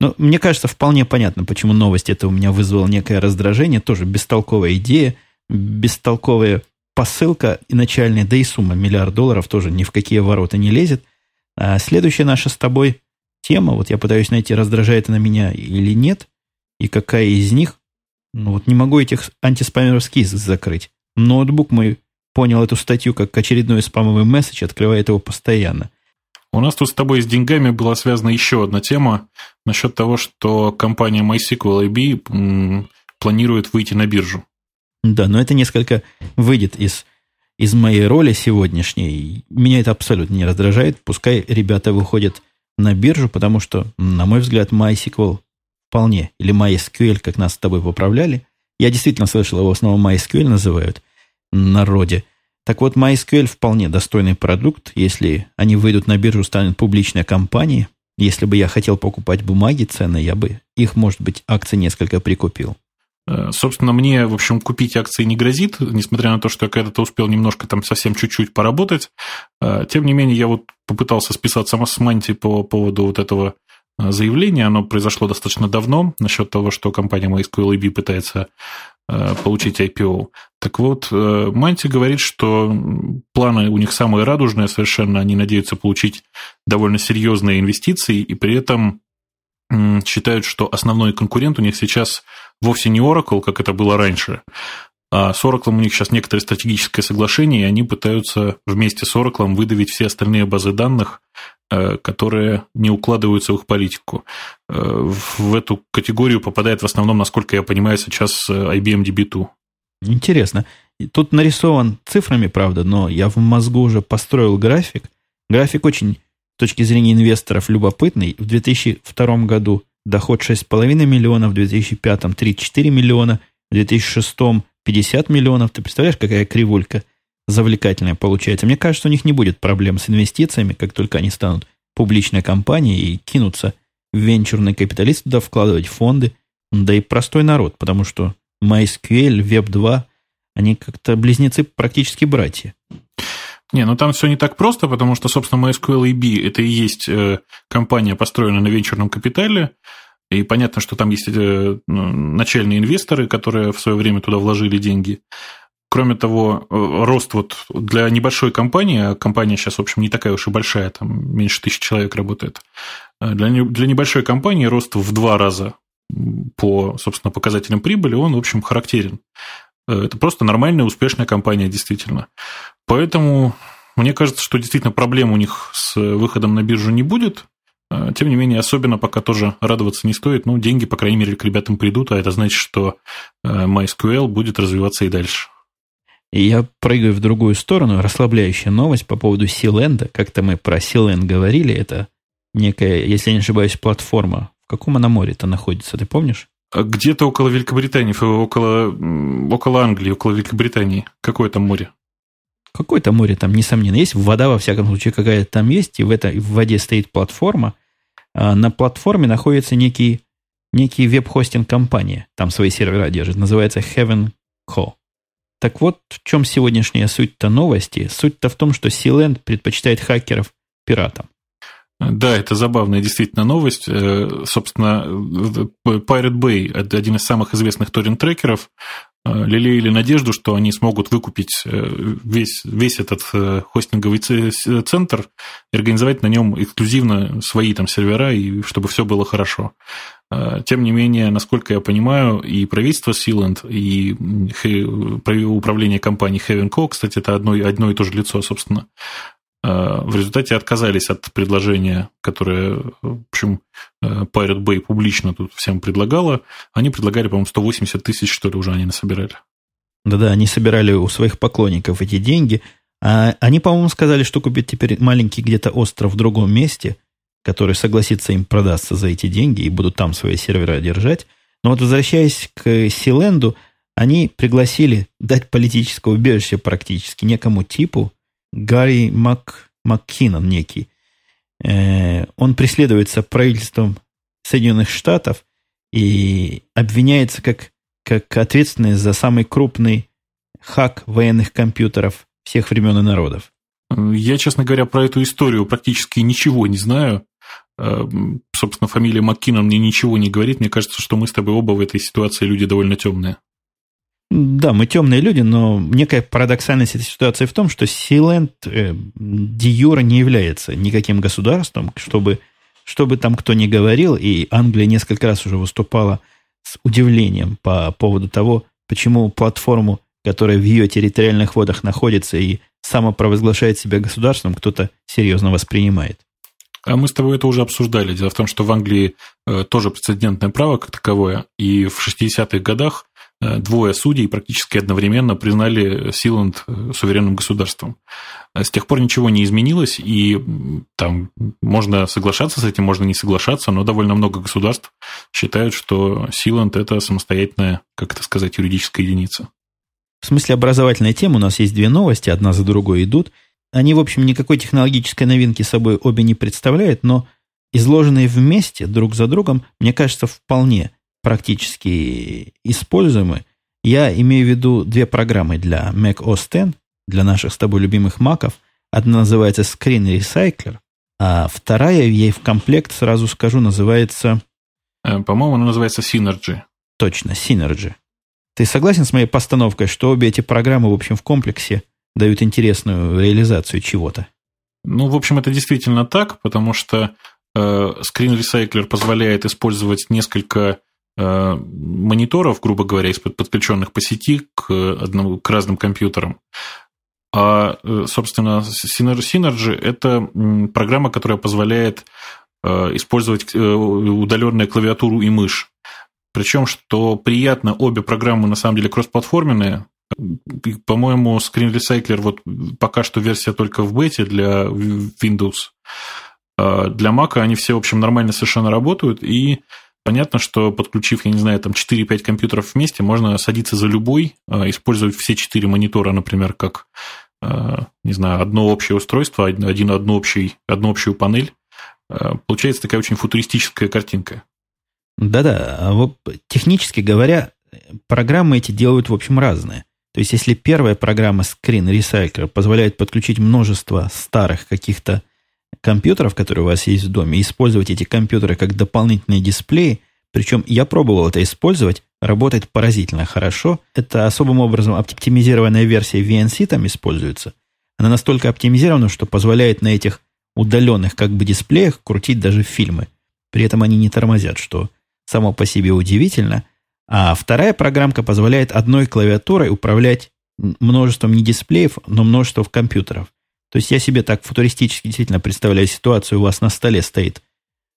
Но мне кажется, вполне понятно, почему новость это у меня вызвала некое раздражение. Тоже бестолковая идея, бестолковая посылка начальная, да и сумма миллиард долларов тоже ни в какие ворота не лезет. А следующая наша с тобой тема, вот я пытаюсь найти, раздражает она меня или нет, и какая из них, ну вот не могу этих антиспамеровских закрыть. Ноутбук мой понял эту статью как очередной спамовый месседж, открывает его постоянно. У нас тут с тобой с деньгами была связана еще одна тема насчет того, что компания MySQL IB планирует выйти на биржу. Да, но это несколько выйдет из, из моей роли сегодняшней. Меня это абсолютно не раздражает. Пускай ребята выходят на биржу, потому что, на мой взгляд, MySQL вполне, или MySQL, как нас с тобой поправляли. Я действительно слышал, его основном MySQL называют народе – так вот, MySQL вполне достойный продукт. Если они выйдут на биржу, станут публичной компанией. Если бы я хотел покупать бумаги ценные, я бы их, может быть, акции несколько прикупил. Э, собственно, мне, в общем, купить акции не грозит, несмотря на то, что я когда-то успел немножко там совсем чуть-чуть поработать. Э, тем не менее, я вот попытался списаться с Манти по поводу вот этого э, заявления. Оно произошло достаточно давно насчет того, что компания MySQL пытается Э, получить IPO. Так вот, э, Манти говорит, что планы у них самые радужные совершенно, они надеются получить довольно серьезные инвестиции, и при этом считают, что основной конкурент у них сейчас вовсе не Oracle, как это было раньше, а с Oracle у них сейчас некоторое стратегическое соглашение, и они пытаются вместе с Oracle выдавить все остальные базы данных, Э, которые не укладываются в их политику. Э, в эту категорию попадает в основном, насколько я понимаю, сейчас э, IBM DB2. Интересно. Тут нарисован цифрами, правда, но я в мозгу уже построил график, График очень, с точки зрения инвесторов, любопытный. В 2002 году доход 6,5 миллионов, в 2005 3,4 миллиона, в 2006 50 миллионов. Ты представляешь, какая кривулька завлекательная получается? Мне кажется, у них не будет проблем с инвестициями, как только они станут публичной компанией и кинутся в венчурный капиталист туда вкладывать фонды, да и простой народ, потому что MySQL, Web2, они как-то близнецы практически братья. Не, ну там все не так просто, потому что, собственно, MySQL EB это и есть э, компания, построенная на венчурном капитале. И понятно, что там есть э, ну, начальные инвесторы, которые в свое время туда вложили деньги. Кроме того, э, рост вот для небольшой компании, а компания сейчас, в общем, не такая уж и большая, там меньше тысячи человек работает, для, для небольшой компании рост в два раза по, собственно, показателям прибыли, он, в общем, характерен. Это просто нормальная, успешная компания, действительно. Поэтому мне кажется, что действительно проблем у них с выходом на биржу не будет. Тем не менее, особенно пока тоже радоваться не стоит. Ну, деньги, по крайней мере, к ребятам придут, а это значит, что э, MySQL будет развиваться и дальше. И я прыгаю в другую сторону. Расслабляющая новость по поводу Силенда. Как-то мы про Силенд говорили. Это некая, если я не ошибаюсь, платформа. В каком она море-то находится, ты помнишь? А где-то около Великобритании, около, около Англии, около Великобритании. Какое там море? Какое-то море там, несомненно, есть. Вода, во всяком случае, какая-то там есть. И в, этой, в воде стоит платформа. А на платформе находится некий, некий веб-хостинг-компания. Там свои сервера держит. Называется Heaven Co. Так вот, в чем сегодняшняя суть-то новости? Суть-то в том, что Sealand предпочитает хакеров пиратам. Да, это забавная действительно новость. Э, собственно, Pirate Bay, один из самых известных торрент-трекеров, э, лелеяли надежду, что они смогут выкупить э, весь, весь этот хостинговый центр и организовать на нем эксклюзивно свои там сервера, и чтобы все было хорошо. Тем не менее, насколько я понимаю, и правительство Силанд, и управление компанией Heaven Co, кстати, это одно, одно и то же лицо, собственно, Э, в результате отказались от предложения, которое, в общем, э, Pirate Bay публично тут всем предлагала. Они предлагали, по-моему, 180 тысяч, что ли, уже они насобирали. Да-да, они собирали у своих поклонников эти деньги. А они, по-моему, сказали, что купят теперь маленький где-то остров в другом месте, который согласится им продаться за эти деньги и будут там свои сервера держать. Но вот возвращаясь к Силенду, они пригласили дать политическое убежище практически некому типу, Гарри Мак, МакКиннон некий. Э, он преследуется правительством Соединенных Штатов и обвиняется как, как ответственный за самый крупный хак военных компьютеров всех времен и народов. Я, честно говоря, про эту историю практически ничего не знаю. Э, собственно, фамилия МакКиннон мне ничего не говорит. Мне кажется, что мы с тобой оба в этой ситуации люди довольно темные. Да, мы темные люди, но некая парадоксальность этой ситуации в том, что Силенд э, не является никаким государством, чтобы, чтобы там кто ни говорил, и Англия несколько раз уже выступала с удивлением по поводу того, почему платформу, которая в ее территориальных водах находится и самопровозглашает себя государством, кто-то серьезно воспринимает. А мы с тобой это уже обсуждали. Дело в том, что в Англии э, тоже прецедентное право как таковое, и в 60-х годах Э, двое судей практически одновременно признали Силанд э, суверенным государством. Э, с тех пор ничего не изменилось, и там можно соглашаться с этим, можно не соглашаться, но довольно много государств считают, что Силанд – это самостоятельная, как это сказать, юридическая единица. В смысле образовательной темы у нас есть две новости, одна за другой идут. Они, в общем, никакой технологической новинки собой обе не представляют, но изложенные вместе, друг за другом, мне кажется, вполне практически используемы. Я имею в виду две программы для Mac OS X, для наших с тобой любимых маков. Одна называется Screen Recycler, а вторая, ей в комплект, сразу скажу, называется... Э, по-моему, она называется Synergy. Точно, Synergy. Ты согласен с моей постановкой, что обе эти программы, в общем, в комплексе дают интересную реализацию чего-то? Ну, в общем, это действительно так, потому что э, Screen Recycler позволяет использовать несколько Э, мониторов, грубо говоря, подключенных по сети к, одному, к разным компьютерам. А, э, собственно, Synergy – это программа, которая позволяет э, использовать удаленную клавиатуру и мышь. Причем, что приятно, обе программы на самом деле кроссплатформенные. По-моему, Screen Recycler вот пока что версия только в бете для Windows. А для Mac они все, в общем, нормально совершенно работают, и понятно, что подключив, я не знаю, там 4-5 компьютеров вместе, можно садиться за любой, а, использовать все четыре монитора, например, как, а, не знаю, одно общее устройство, один, одну, общий, одну общую панель. Получается такая очень футуристическая картинка. Да-да, технически говоря, программы эти делают, в общем, разные. То есть, если первая программа Screen Recycler позволяет подключить множество старых каких-то компьютеров, которые у вас есть в доме, и использовать эти компьютеры как дополнительные дисплеи, причем я пробовал это использовать, работает поразительно хорошо. Это особым образом оптимизированная версия VNC там используется. Она настолько оптимизирована, что позволяет на этих удаленных как бы дисплеях крутить даже фильмы. При этом они не тормозят, что само по себе удивительно – а вторая программка позволяет одной клавиатурой управлять множеством не дисплеев, но множеством компьютеров. То есть я себе так футуристически действительно представляю ситуацию, у вас на столе стоит,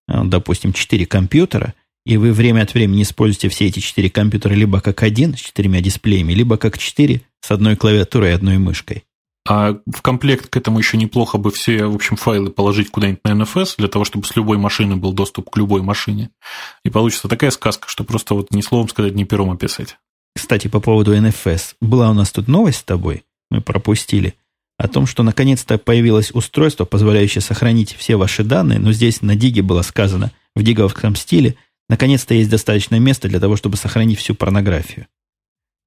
э, допустим, 4 компьютера, и вы время от времени используете все эти 4 компьютера либо как один с четырьмя дисплеями, либо как 4 с одной клавиатурой и одной мышкой. А в комплект к этому еще неплохо бы все, в общем, файлы положить куда-нибудь на NFS, для того, чтобы с любой машины был доступ к любой машине. И получится такая сказка, что просто вот ни словом сказать, ни пером описать. Кстати, по поводу NFS. Была у нас тут новость с тобой, мы пропустили, о том, что наконец-то появилось устройство, позволяющее сохранить все ваши данные, но здесь на Диге было сказано в диговском стиле, наконец-то есть достаточно места для того, чтобы сохранить всю порнографию.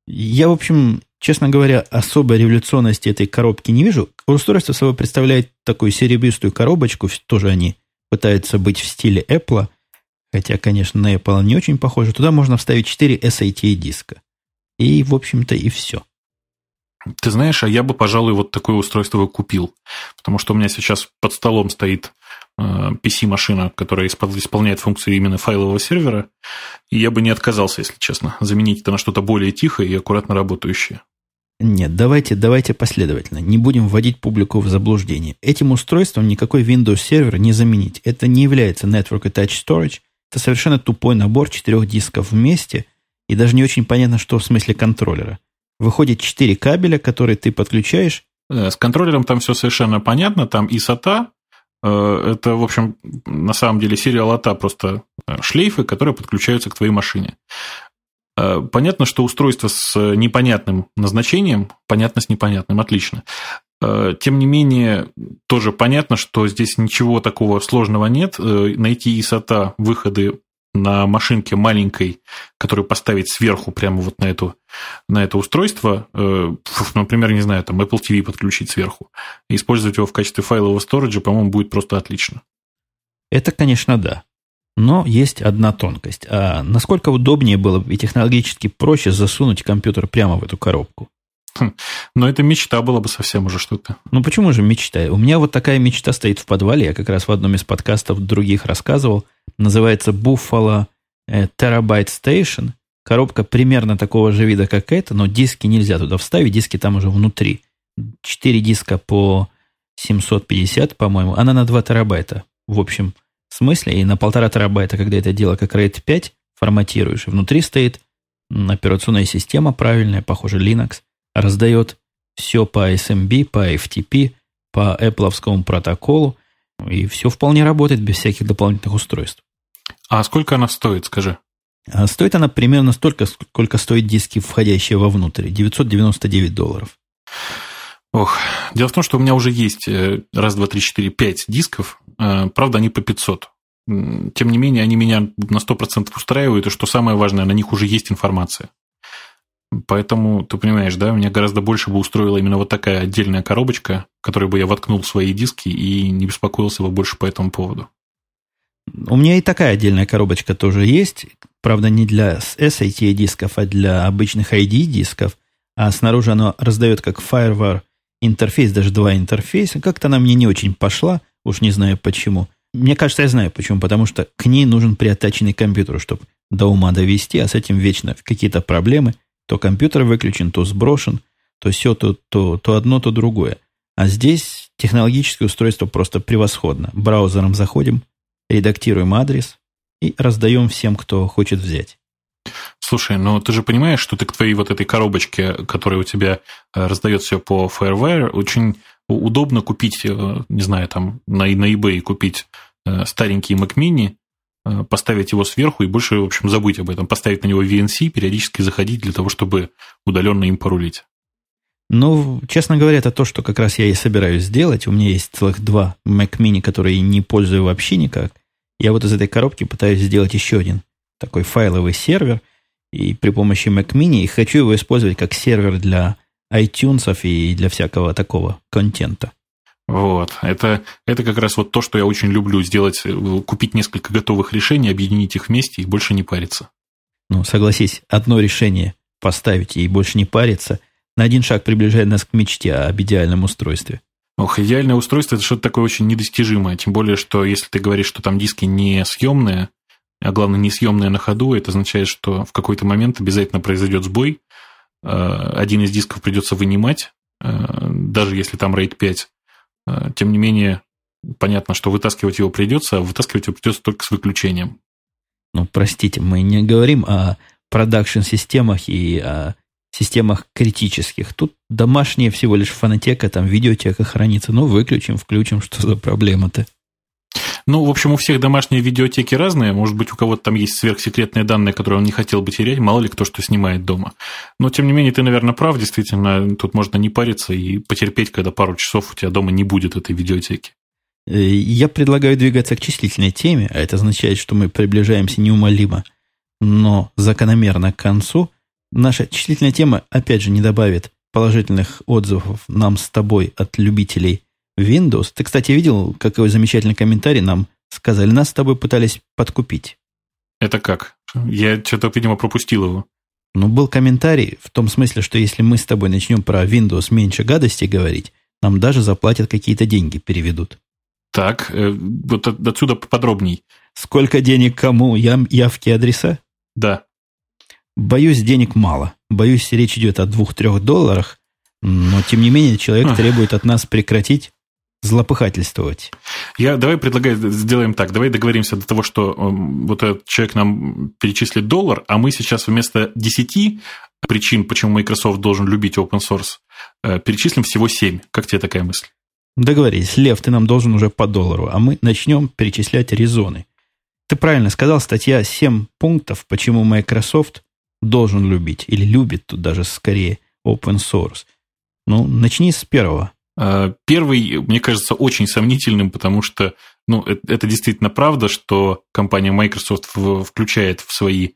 Я, в общем, честно говоря, особой революционности этой коробки не вижу. Устройство собой представляет такую серебристую коробочку, тоже они пытаются быть в стиле Apple, хотя, конечно, на Apple не очень похоже. Туда можно вставить 4 SATA диска. И, в общем-то, и все. Ты знаешь, а я бы, пожалуй, вот такое устройство купил. Потому что у меня сейчас под столом стоит PC-машина, э, которая исполняет функции именно файлового сервера. И я бы не отказался, если честно, заменить это на что-то более тихое и аккуратно работающее. Нет, давайте, давайте последовательно. Не будем вводить публику в заблуждение. Этим устройством никакой Windows сервер не заменить. Это не является Network Attached Storage. Это совершенно тупой набор четырех дисков вместе. И даже не очень понятно, что в смысле контроллера. Выходит четыре кабеля, которые ты подключаешь. Э, с контроллером там все совершенно понятно. Там и SATA, э, это, в общем, на самом деле сериал ATA просто э, шлейфы, которые подключаются к твоей машине. Э, понятно, что устройство с непонятным назначением, понятно с непонятным, отлично. Э, тем не менее, тоже понятно, что здесь ничего такого сложного нет. Э, найти ISATA выходы на машинке маленькой, которую поставить сверху прямо вот на, эту, на это устройство, например, не знаю, там Apple TV подключить сверху, использовать его в качестве файлового сториджа, по-моему, будет просто отлично. Это, конечно, да. Но есть одна тонкость. А насколько удобнее было бы и технологически проще засунуть компьютер прямо в эту коробку? Хм, но это мечта была бы совсем уже что-то. Ну почему же мечта? У меня вот такая мечта стоит в подвале. Я как раз в одном из подкастов других рассказывал. Называется Buffalo э, Terabyte Station. Коробка примерно такого же вида, как эта, но диски нельзя туда вставить. Диски там уже внутри. Четыре диска по 750, по-моему. Она на 2 терабайта. В общем, в смысле, и на полтора терабайта, когда это дело как RAID 5 форматируешь, внутри стоит операционная система правильная, похоже, Linux, раздает все по SMB, по FTP, по Apple протоколу, и все вполне работает без всяких дополнительных устройств. А сколько она стоит, скажи? А стоит она примерно столько, сколько стоит диски, входящие вовнутрь. 999 долларов. Ох, дело в том, что у меня уже есть э, раз, два, три, четыре, пять дисков. Э, правда, они по 500. Тем не менее, они меня на 100% устраивают, и что самое важное, на них уже есть информация. Поэтому, ты понимаешь, да, меня гораздо больше бы устроила именно вот такая отдельная коробочка, в которой бы я воткнул свои диски и не беспокоился бы больше по этому поводу. У меня и такая отдельная коробочка тоже есть. Правда, не для SATA дисков, а для обычных ID дисков. А снаружи оно раздает как FireWire интерфейс, даже два интерфейса. Как-то она мне не очень пошла, уж не знаю почему. Мне кажется, я знаю почему, потому что к ней нужен приотаченный компьютер, чтобы до ума довести, а с этим вечно какие-то проблемы. То компьютер выключен, то сброшен, то все, то, то, то одно, то другое. А здесь технологическое устройство просто превосходно. Браузером заходим, редактируем адрес и раздаем всем, кто хочет взять. Слушай, ну ты же понимаешь, что ты к твоей вот этой коробочке, которая у тебя э, раздает все по Firewire, очень удобно купить, э, не знаю, там на, на eBay купить э, старенький Mac Mini, поставить его сверху и больше, в общем, забыть об этом, поставить на него VNC, периодически заходить для того, чтобы удаленно им порулить. Ну, честно говоря, это то, что как раз я и собираюсь сделать. У меня есть целых два Mac Mini, которые не пользую вообще никак. Я вот из этой коробки пытаюсь сделать еще один такой файловый сервер, и при помощи Mac Mini, и хочу его использовать как сервер для iTunes и для всякого такого контента. Вот. Это, это как раз вот то, что я очень люблю сделать, купить несколько готовых решений, объединить их вместе и больше не париться. Ну, согласись, одно решение поставить и больше не париться на один шаг приближает нас к мечте об идеальном устройстве. Ох, идеальное устройство – это что-то такое очень недостижимое. Тем более, что если ты говоришь, что там диски не съемные, а главное, не съемные на ходу, это означает, что в какой-то момент обязательно произойдет сбой. Э, один из дисков придется вынимать, э, даже если там RAID 5. Э, тем не менее, понятно, что вытаскивать его придется, а вытаскивать его придется только с выключением. Ну, простите, мы не говорим о продакшн-системах и о системах критических. Тут домашняя всего лишь фонотека, там видеотека хранится. Ну, выключим, включим, что за проблема-то? Ну, в общем, у всех домашние видеотеки разные. Может быть, у кого-то там есть сверхсекретные данные, которые он не хотел бы терять. Мало ли кто что снимает дома. Но, тем не менее, ты, наверное, прав. Действительно, тут можно не париться и потерпеть, когда пару часов у тебя дома не будет этой видеотеки. Э, я предлагаю двигаться к числительной теме, а это означает, что мы приближаемся неумолимо, но закономерно к концу – Наша числительная тема, опять же, не добавит положительных отзывов нам с тобой от любителей Windows. Ты, кстати, видел, какой замечательный комментарий нам сказали? Нас с тобой пытались подкупить. Это как? Я что-то, видимо, пропустил его. Ну, был комментарий в том смысле, что если мы с тобой начнем про Windows меньше гадостей говорить, нам даже заплатят какие-то деньги, переведут. Так, э, вот отсюда поподробней. Сколько денег кому? Ям, явки, адреса? Да. Боюсь, денег мало. Боюсь, речь идет о двух-трех долларах, но тем не менее человек требует от нас прекратить злопыхательствовать. Я давай предлагаю, сделаем так. Давай договоримся до того, что эм, вот этот человек нам перечислит доллар, а мы сейчас вместо 10 причин, почему Microsoft должен любить open source, э, перечислим всего 7. Как тебе такая мысль? Договорились. Лев, ты нам должен уже по доллару, а мы начнем перечислять резоны. Ты правильно сказал, статья 7 пунктов, почему Microsoft должен любить, или любит тут даже скорее open source. Ну, начни с первого. А, первый, мне кажется, очень сомнительным, потому что ну, это, это действительно правда, что компания Microsoft включает в свои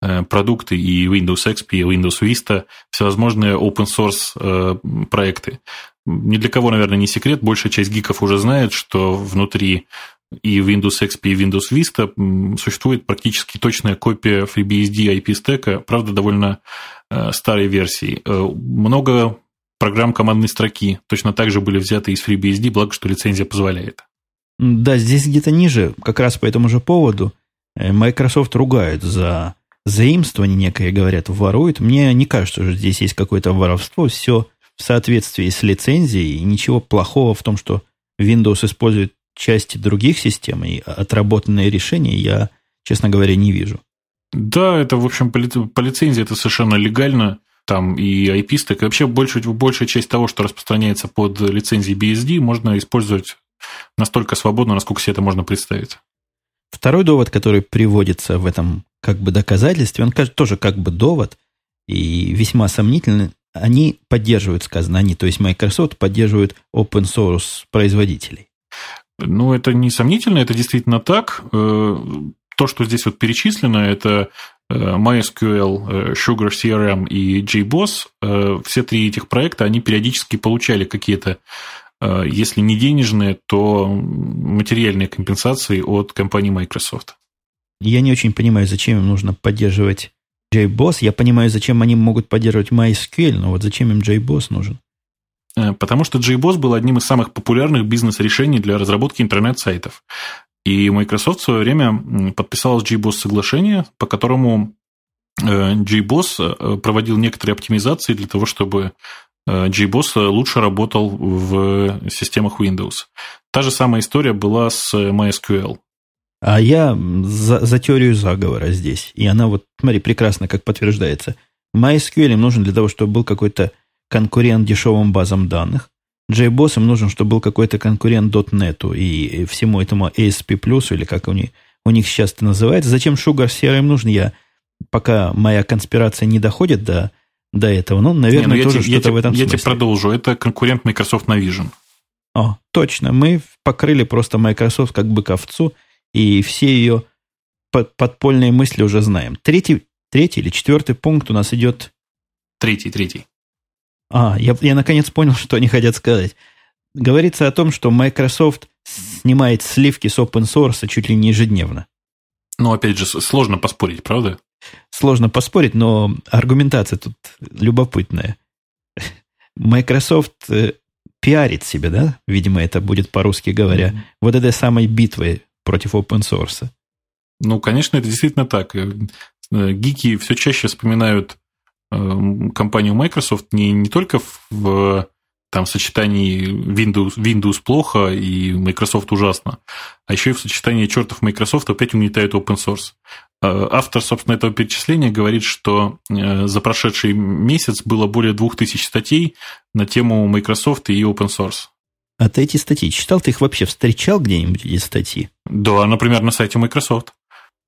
э, продукты и Windows XP, и Windows Vista всевозможные open source э, проекты. Ни для кого, наверное, не секрет, большая часть гиков уже знает, что внутри и Windows XP, и Windows Vista существует практически точная копия FreeBSD IP стека, правда, довольно э, старой версии. Э, много программ командной строки точно так же были взяты из FreeBSD, благо, что лицензия позволяет. Да, здесь где-то ниже, как раз по этому же поводу, э, Microsoft ругают за заимствование некое, говорят, воруют. Мне не кажется, что здесь есть какое-то воровство. Все в соответствии с лицензией. И ничего плохого в том, что Windows использует части других систем и отработанные решения я, честно говоря, не вижу. Да, это, в общем, по, по лицензии это совершенно легально. Там и IP-стек, и вообще большая, большая часть того, что распространяется под лицензией BSD, можно использовать настолько свободно, насколько себе это можно представить. Второй довод, который приводится в этом как бы доказательстве, он тоже как бы довод и весьма сомнительный. Они поддерживают, сказано они, то есть Microsoft поддерживает open source производителей. Ну, это несомнительно, это действительно так. Э, то, что здесь вот перечислено, это э, MySQL, э, Sugar CRM и JBoss. Все три этих проекта, они периодически получали какие-то, если не денежные, то материальные компенсации от компании Microsoft. Я не очень понимаю, зачем им нужно поддерживать JBoss. Я понимаю, зачем они могут поддерживать MySQL, но вот зачем им JBoss нужен? Э, потому что JBoss был одним из самых популярных бизнес-решений для разработки интернет-сайтов. И Microsoft в свое время подписала с JBoss соглашение, по которому JBoss э, э, проводил некоторые оптимизации для того, чтобы JBoss лучше работал в системах Windows. Та же самая история была с MySQL. А я за, за теорию заговора здесь. И она вот, смотри, прекрасно как подтверждается. MySQL им нужен для того, чтобы был какой-то конкурент дешевым базам данных. JBoss им нужен, чтобы был какой-то конкурент .NET и всему этому ASP+, или как у них, у них сейчас это называется. Зачем Sugar CRM нужен, я пока моя конспирация не доходит до, до этого. Ну, наверное, не, ну, тоже что-то в этом я смысле. Я тебе продолжу. Это конкурент Microsoft Navision. О, точно. Мы покрыли просто Microsoft как бы ковцу, и все ее под, подпольные мысли уже знаем. Третий, третий или четвертый пункт у нас идет... Третий, третий. А, я, я наконец понял, что они хотят сказать. Говорится о том, что Microsoft снимает сливки с open source чуть ли не ежедневно. Ну, опять же, сложно поспорить, правда? Сложно поспорить, но аргументация тут любопытная. Microsoft э, пиарит себя, да? Видимо, это будет по-русски говоря. Mm-hmm. Вот этой самой битвой против open source. Ну, конечно, это действительно так. Э, гики все чаще вспоминают э, компанию Microsoft не, не только в там сочетании Windows, Windows плохо и Microsoft ужасно, а еще и в сочетании чертов Microsoft опять угнетает open source. Э, автор, собственно, этого перечисления говорит, что э, за прошедший месяц было более 2000 статей на тему Microsoft и open source. А ты эти статьи читал? Ты их вообще встречал где-нибудь, эти статьи? Да, например, на сайте Microsoft.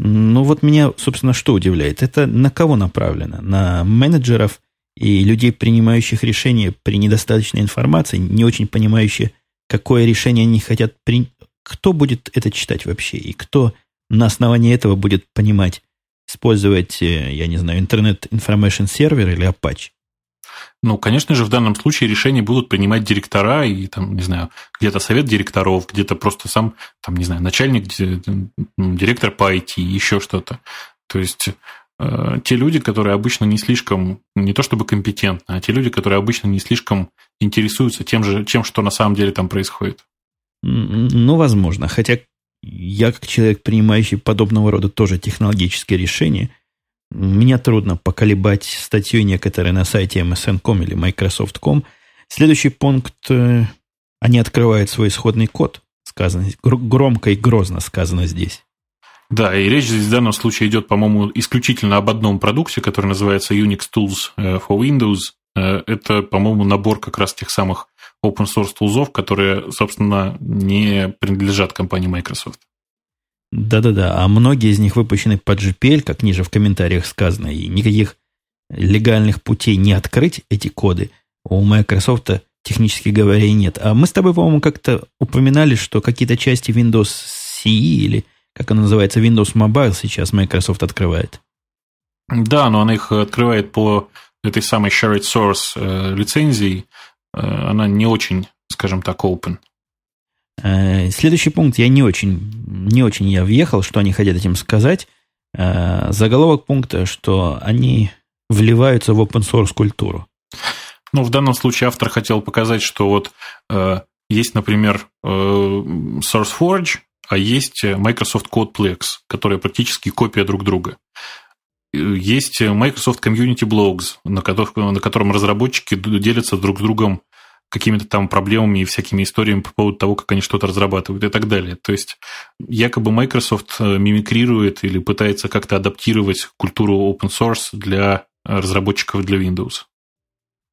Ну вот меня, собственно, что удивляет? Это на кого направлено? На менеджеров и людей, принимающих решения при недостаточной информации, не очень понимающие, какое решение они хотят принять. Кто будет это читать вообще? И кто на основании этого будет понимать, использовать, э, я не знаю, интернет Information сервер или Apache? Ну, конечно же, в данном случае решения будут принимать директора и, там, не знаю, где-то совет директоров, где-то просто сам, там, не знаю, начальник, директор по IT, еще что-то. То есть, э, те люди, которые обычно не слишком, не то чтобы компетентны, а те люди, которые обычно не слишком интересуются тем же, чем, что на самом деле там происходит. Ну, возможно. Хотя я, как человек, принимающий подобного рода тоже технологические решения, меня трудно поколебать статью некоторые на сайте MSN.com или Microsoft.com. Следующий пункт. Э, они открывают свой исходный код. Сказано, громко и грозно сказано здесь. Да, и речь здесь в данном случае идет, по-моему, исключительно об одном продукте, который называется Unix Tools э, for Windows. Э, это, по-моему, набор как раз тех самых open source тулзов, которые, собственно, не принадлежат компании Microsoft. Да-да-да, а многие из них выпущены под GPL, как ниже в комментариях сказано, и никаких легальных путей не открыть эти коды у Microsoft, технически говоря, и нет. А мы с тобой, по-моему, как-то упоминали, что какие-то части Windows CE или, как она называется, Windows Mobile сейчас Microsoft открывает. Да, но она их открывает по этой самой shared source э, лицензии, Э, она не очень, скажем так, open. Э, следующий пункт я не очень, не очень я въехал, что они хотят этим сказать. Э, заголовок пункта, что они вливаются в open source культуру. Ну, в данном случае автор хотел показать, что вот э, есть, например, э, SourceForge, а есть Microsoft CodePlex, которые практически копия друг друга. Есть Microsoft Community Blogs, на, котором, на котором разработчики делятся друг с другом какими-то там проблемами и всякими историями по поводу того, как они что-то разрабатывают и так далее. То есть, якобы Microsoft э, мимикрирует или пытается как-то адаптировать культуру open source для разработчиков для Windows.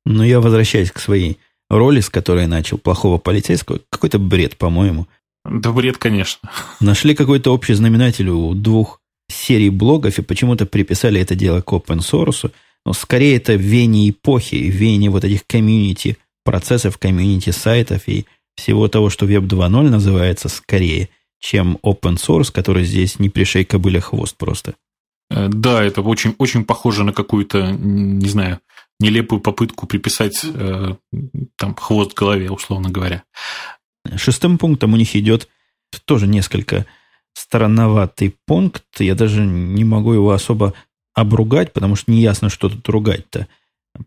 Но я возвращаюсь к своей роли, с которой начал, плохого полицейского. Какой-то бред, по-моему. Да бред, конечно. [laughs] Нашли какой-то общий знаменатель у двух серий блогов и почему-то приписали это дело к open source. Но скорее это вене эпохи, вене вот этих комьюнити процессов, комьюнити сайтов и всего того, что Web 2.0 называется, скорее, чем open source, который здесь не пришей кобыля хвост просто. Э, да, это очень, очень похоже на какую-то, не знаю, нелепую попытку приписать э, там хвост голове, условно говоря. Шестым пунктом у них идет тоже несколько странноватый пункт. Я даже не могу его особо обругать, потому что не ясно, что тут ругать-то.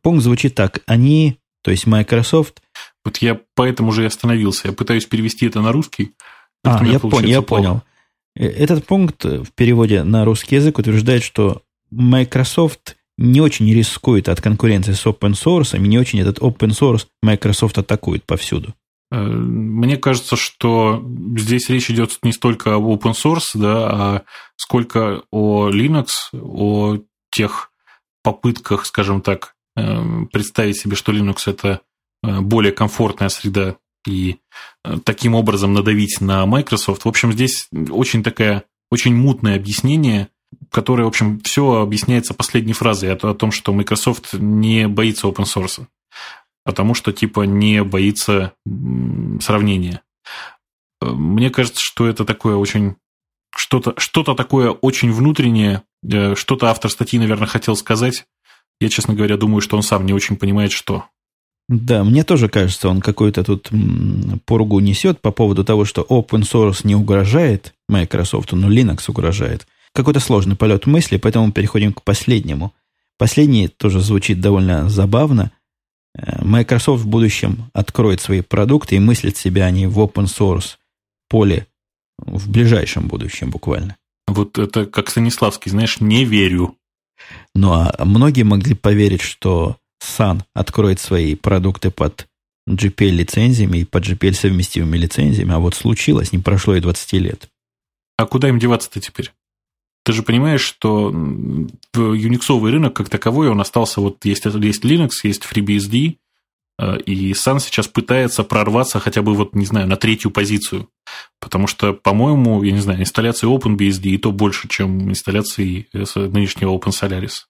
Пункт звучит так. Они, то есть Microsoft... Вот я поэтому же и остановился. Я пытаюсь перевести это на русский. А, я, пон, я понял. Э, этот пункт в переводе на русский язык утверждает, что Microsoft не очень рискует от конкуренции с open source, и не очень этот open source Microsoft атакует повсюду. Мне кажется, что здесь речь идет не столько об open source, да, а сколько о Linux, о тех попытках, скажем так, представить себе, что Linux это более комфортная среда и таким образом надавить на Microsoft. В общем, здесь очень такая, очень мутное объяснение, которое, в общем, все объясняется последней фразой о том, что Microsoft не боится open source, потому что, типа, не боится сравнения. Мне кажется, что это такое очень что-то что такое очень внутреннее, э, что-то автор статьи, наверное, хотел сказать. Я, честно говоря, думаю, что он сам не очень понимает, что. Да, мне тоже кажется, он какую-то тут поругу несет по поводу того, что open source не угрожает Microsoft, но Linux угрожает. Какой-то сложный полет мысли, поэтому переходим к последнему. Последний тоже звучит довольно забавно. Э, Microsoft в будущем откроет свои продукты и мыслит себя они в open source поле в ближайшем будущем буквально. Вот это как Станиславский, знаешь, не верю. Ну, а многие могли поверить, что Sun откроет свои продукты под GPL-лицензиями и под GPL-совместимыми лицензиями, а вот случилось, не прошло и 20 лет. А куда им деваться-то теперь? Ты же понимаешь, что юниксовый рынок как таковой, он остался, вот есть, есть Linux, есть FreeBSD, и Sun сейчас пытается прорваться хотя бы, вот, не знаю, на третью позицию. Потому что, по-моему, я не знаю, инсталляции OpenBSD и то больше, чем инсталляции нынешнего OpenSolaris.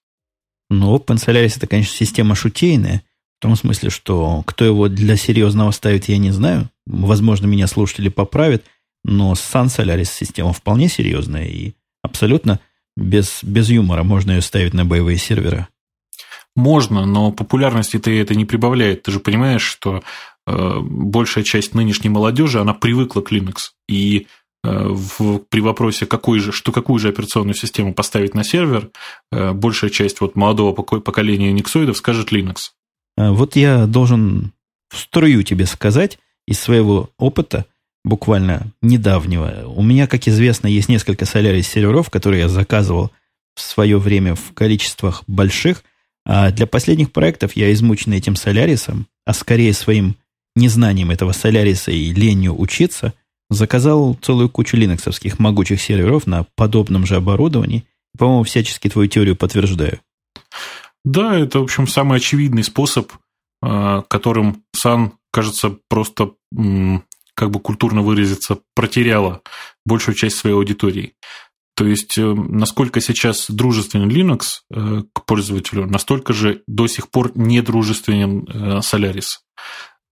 Ну, OpenSolaris это, конечно, система шутейная, в том смысле, что кто его для серьезного ставит, я не знаю. Возможно, меня слушатели поправят, но Sun Solaris система вполне серьезная, и абсолютно без, без юмора можно ее ставить на боевые сервера. Можно, но популярности ты это не прибавляет. Ты же понимаешь, что э, большая часть нынешней молодежи, она привыкла к Linux. И э, в, при вопросе, какой же, что, какую же операционную систему поставить на сервер, э, большая часть вот молодого поколения униксоидов скажет Linux. А вот я должен в струю тебе сказать из своего опыта, буквально недавнего. У меня, как известно, есть несколько Solaris серверов, которые я заказывал в свое время в количествах больших. А для последних проектов я измучен этим Солярисом, а скорее своим незнанием этого Соляриса и ленью учиться, заказал целую кучу линоксовских могучих серверов на подобном же оборудовании. По-моему, всячески твою теорию подтверждаю. Да, это, в общем, самый очевидный способ, а, которым Сан, кажется, просто как бы культурно выразиться, протеряла большую часть своей аудитории. То есть, э, насколько сейчас дружественен Linux э, к пользователю, настолько же до сих пор недружественен э, Solaris.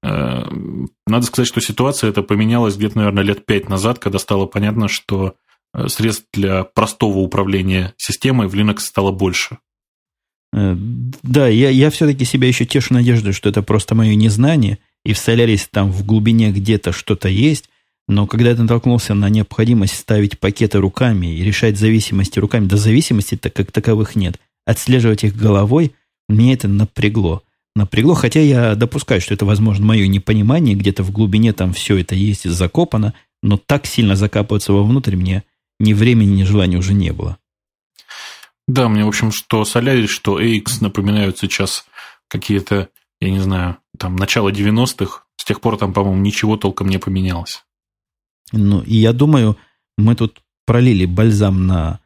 Надо сказать, что ситуация эта поменялась где-то, наверное, лет пять назад, когда стало понятно, что средств для простого управления системой в Linux стало больше. Да, я, я все-таки себя еще тешу надеждой, что это просто мое незнание – и в Solaris там в глубине где-то что-то есть, но когда ты натолкнулся на необходимость ставить пакеты руками и решать зависимости руками, да зависимостей-то как таковых нет, отслеживать их головой, мне это напрягло. Напрягло, хотя я допускаю, что это, возможно, мое непонимание, где-то в глубине там все это есть закопано, но так сильно закапываться вовнутрь мне ни времени, ни желания уже не было. Да, мне, в общем, что Solaris, что AX напоминают сейчас какие-то я не знаю, там, начало 90-х, с тех пор там, по-моему, ничего толком не поменялось. Ну, и я думаю, мы тут пролили бальзам на,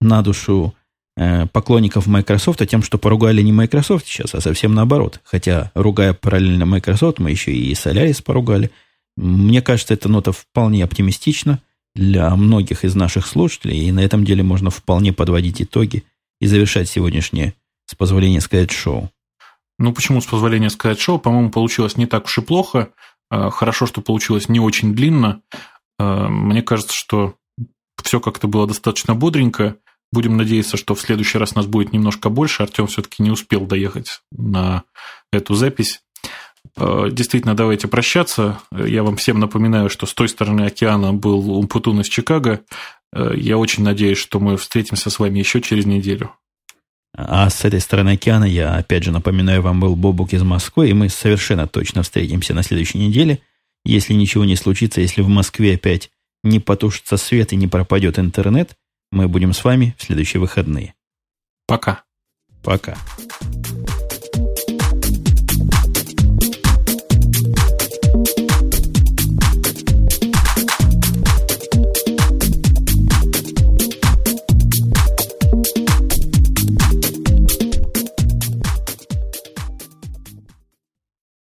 на душу э, поклонников Microsoft тем, что поругали не Microsoft сейчас, а совсем наоборот. Хотя, ругая параллельно Microsoft, мы еще и Solaris поругали. Мне кажется, эта нота вполне оптимистична для многих из наших слушателей, и на этом деле можно вполне подводить итоги и завершать сегодняшнее, с позволения сказать, шоу. Ну, почему, с позволения сказать, шоу, по-моему, получилось не так уж и плохо. А, хорошо, что получилось не очень длинно. А, мне кажется, что все как-то было достаточно бодренько. Будем надеяться, что в следующий раз нас будет немножко больше. Артем все-таки не успел доехать на эту запись. А, действительно, давайте прощаться. Я вам всем напоминаю, что с той стороны океана был Умпутун из Чикаго. Я очень надеюсь, что мы встретимся с вами еще через неделю. А с этой стороны океана я, опять же, напоминаю вам, был Бобук из Москвы, и мы совершенно точно встретимся на следующей неделе. Если ничего не случится, если в Москве опять не потушится свет и не пропадет интернет, мы будем с вами в следующие выходные. Пока. Пока.